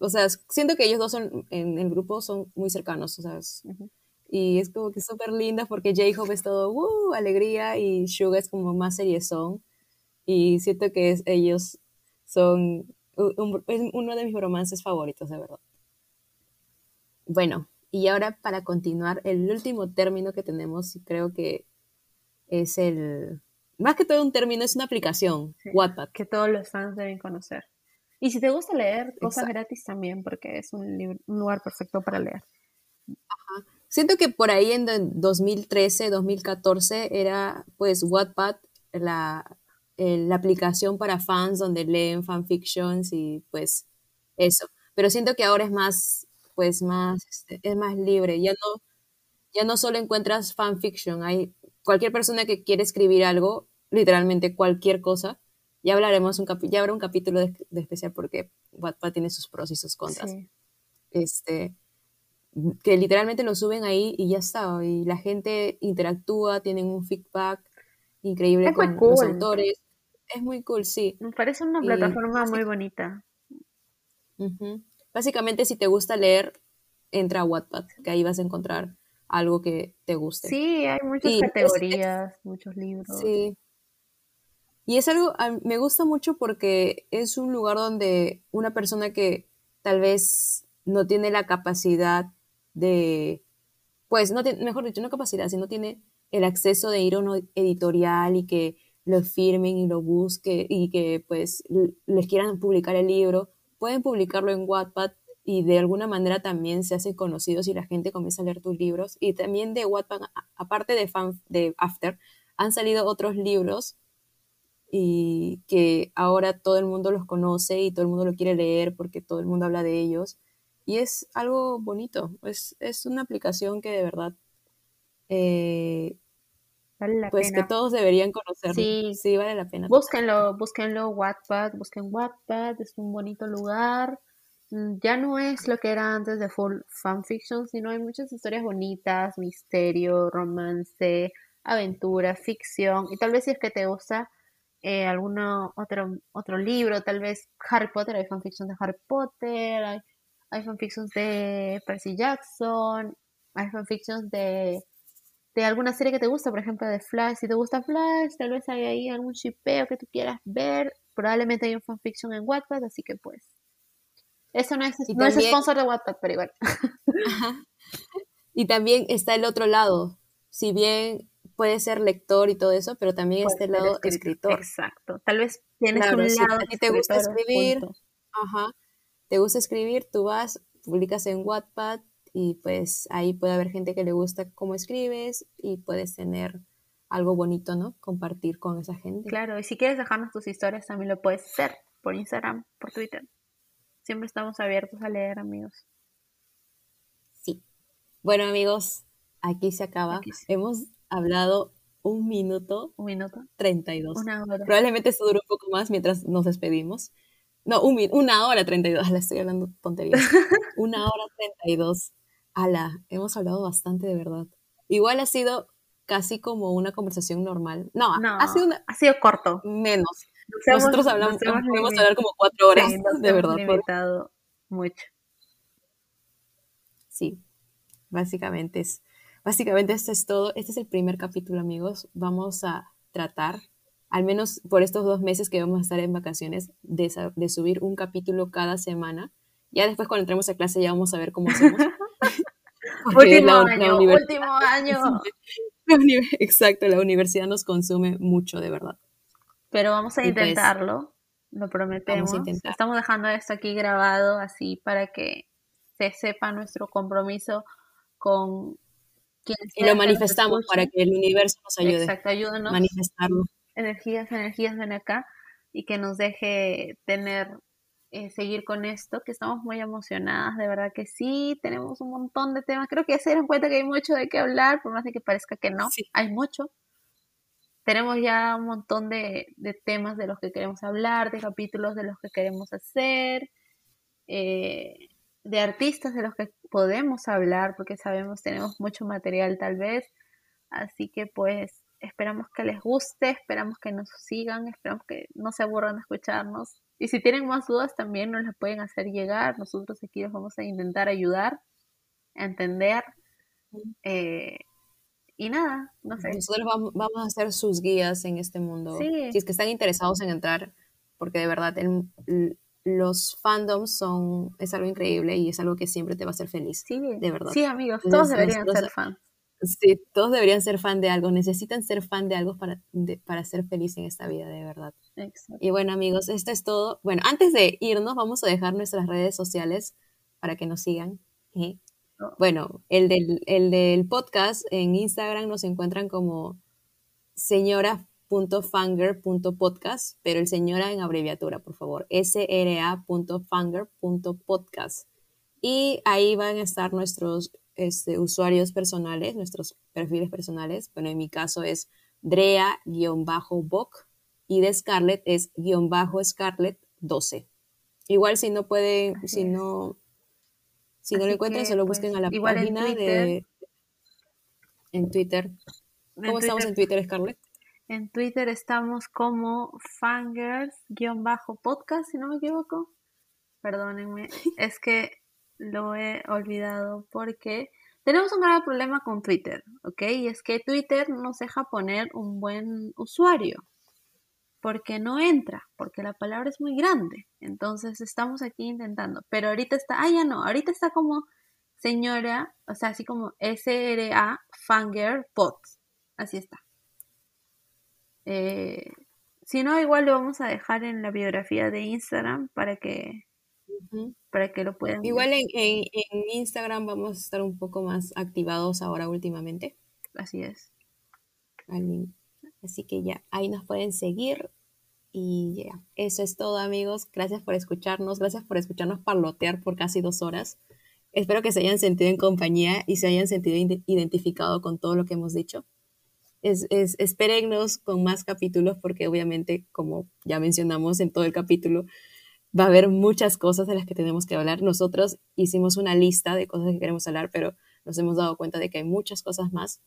o sea, siento que ellos dos son, en el grupo son muy cercanos. O sea, y es como que súper linda porque J-Hope es todo, uh, alegría y Suga es como más seriezón y siento que es, ellos son uno de mis romances favoritos, de verdad. Bueno, y ahora para continuar, el último término que tenemos, creo que es el, más que todo un término, es una aplicación, Wattpad. Que todos los fans deben conocer. Y si te gusta leer, cosas gratis también, porque es un, lugar perfecto para leer. Siento que por ahí en 2013, 2014 era pues Wattpad la, la aplicación para fans donde leen fanfictions y pues eso. Pero siento que ahora es más, pues más, este, es más libre. Ya no, ya no solo encuentras fanfiction, hay cualquier persona que quiere escribir algo, literalmente cualquier cosa, ya hablaremos, un ya habrá un capítulo de, especial porque Wattpad tiene sus pros y sus contras. Este, que literalmente lo suben ahí y ya está, y la gente interactúa, tienen un feedback increíble con los autores. Es muy cool, sí. Me parece una plataforma muy bonita. Básicamente, si te gusta leer, entra a Wattpad, que ahí vas a encontrar algo que te guste. Sí, hay muchas categorías, muchos libros. Sí, y es algo, me gusta mucho porque es un lugar donde una persona que tal vez no tiene la capacidad de, pues, no tiene, mejor dicho, no capacidad, sino tiene el acceso de ir a un editorial y que lo firmen y lo busque y que pues les quieran publicar el libro, pueden publicarlo en Wattpad y de alguna manera también se hacen conocidos y la gente comienza a leer tus libros. Y también de Wattpad, aparte de, fan, de After, han salido otros libros y que ahora todo el mundo los conoce y todo el mundo lo quiere leer porque todo el mundo habla de ellos. Y es algo bonito, es, es una aplicación que de verdad, eh, vale la pues que todos deberían conocer. Sí. sí, vale la pena. Búsquenlo, búsquenlo, Wattpad, busquen Wattpad, es un bonito lugar. Mm, ya no es lo que era antes de full fanfiction, sino hay muchas historias bonitas, misterio, romance, aventura, ficción. Y tal vez si es que te gusta eh, alguno otro, otro libro, tal vez Harry Potter, hay fanfictions de Harry Potter, hay, hay fanfictions de Percy Jackson, hay fanfictions de, de alguna serie que te gusta, por ejemplo de Flash, si te gusta Flash, tal vez hay ahí algún shipeo que tú quieras ver, probablemente hay un fanfiction en Wattpad, así que pues eso no es, no es sponsor de Wattpad, pero igual. Y también está el otro lado, si bien puede ser lector y todo eso, pero también este lado escritor. Exacto. Tal vez tienes un lado si te gusta escribir, ajá, te gusta escribir, tú vas, publicas en Wattpad y pues ahí puede haber gente que le gusta cómo escribes y puedes tener algo bonito, ¿no? Compartir con esa gente. Claro, y si quieres dejarnos tus historias también lo puedes hacer por Instagram, por Twitter. Siempre estamos abiertos a leer, amigos. Sí. Bueno, amigos, aquí se acaba. Hemos hablado un minuto. Un minuto. 32. Una hora. Probablemente esto dure un poco más mientras nos despedimos. No, un, una hora 32. La estoy hablando tonterías. una hora 32. Ala, hemos hablado bastante de verdad. Igual ha sido casi como una conversación normal. No, ha, sido ha sido corto. Menos. Nosotros hablamos, podemos hablar como cuatro horas, de verdad. limitado mucho. Sí, básicamente es Básicamente esto es todo. Este es el primer capítulo, amigos. Vamos a tratar, al menos por estos dos meses que vamos a estar en vacaciones, de, subir un capítulo cada semana. Ya después cuando entremos a clase ya vamos a ver cómo hacemos. último año, último año. Exacto, la universidad nos consume mucho, de verdad. Pero vamos a pues, intentarlo, lo prometemos. Estamos dejando esto aquí grabado así para que se sepa nuestro compromiso con y lo manifestamos para que el universo nos ayude. Exacto, ayúdanos. Manifestarlo. Energías, energías ven acá y que nos deje tener, eh, seguir con esto, que estamos muy emocionadas, de verdad que sí, tenemos un montón de temas. Creo que ya se dieron cuenta que hay mucho de qué hablar, por más de que parezca que no, hay mucho. Tenemos ya un montón de, de, temas de los que queremos hablar, de capítulos de los que queremos hacer. Eh, de artistas de los que podemos hablar, porque sabemos tenemos mucho material tal vez. Así que pues esperamos que les guste, esperamos que nos sigan, esperamos que no se aburran de escucharnos. Y si tienen más dudas también nos las pueden hacer llegar. Nosotros aquí los vamos a intentar ayudar, a entender. Eh, y nada, no sé. Nosotros vamos, a ser sus guías en este mundo. Si es que están interesados en entrar, porque de verdad el, los fandoms son, es algo increíble y es algo que siempre te va a hacer feliz. Sí, de verdad. Sí, amigos, todos deberían ser fans. Sí, todos deberían ser fan de algo, necesitan ser fan de algo para, para ser feliz en esta vida, de verdad. Y bueno, amigos, esto es todo. Bueno, antes de irnos, vamos a dejar nuestras redes sociales para que nos sigan. Oh. Bueno, el del, el del podcast en Instagram nos encuentran como señora.fanger.podcast, pero el señora en abreviatura, por favor, sra.fanger.podcast. Y ahí van a estar nuestros este, usuarios personales, nuestros perfiles personales. Bueno, en mi caso es Drea-Boc y de Scarlett es guion bajo Scarlett 12. Igual si no pueden, si no, si no lo encuentran, solo busquen a la pues, página de en Twitter. ¿Cómo estamos en Twitter, Scarlett? En Twitter estamos como fangers-podcast, si no me equivoco. Perdónenme, es que lo he olvidado porque tenemos un grave problema con Twitter, ¿ok? Y es que Twitter nos deja poner un buen usuario porque no entra, porque la palabra es muy grande. Entonces estamos aquí intentando, pero ahorita está, ah, ya no, ahorita está como señora, o sea, así como SRA Fanger Pot, así está. Eh, si no, igual lo vamos a dejar en la biografía de Instagram para que para que lo puedan Igual en, en, Instagram vamos a estar un poco más activados ahora últimamente. Así es. Así que ya, ahí nos pueden seguir. Y ya, eso es todo amigos. Gracias por escucharnos, gracias por escucharnos parlotear por casi dos horas. Espero que se hayan sentido en compañía y se hayan sentido identificado con todo lo que hemos dicho. Es, es, espérennos con más capítulos porque obviamente, como ya mencionamos en todo el capítulo, va a haber muchas cosas de las que tenemos que hablar. Nosotros hicimos una lista de cosas que queremos hablar, pero nos hemos dado cuenta de que hay muchas cosas más.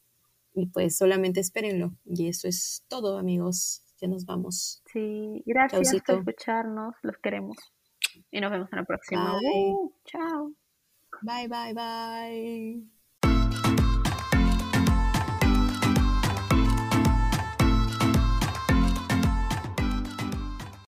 Y pues solamente espérenlo. Y eso es todo, amigos. Ya nos vamos. Sí, gracias por escucharnos. Los queremos. Y nos vemos en la próxima. chao. Bye, bye, bye.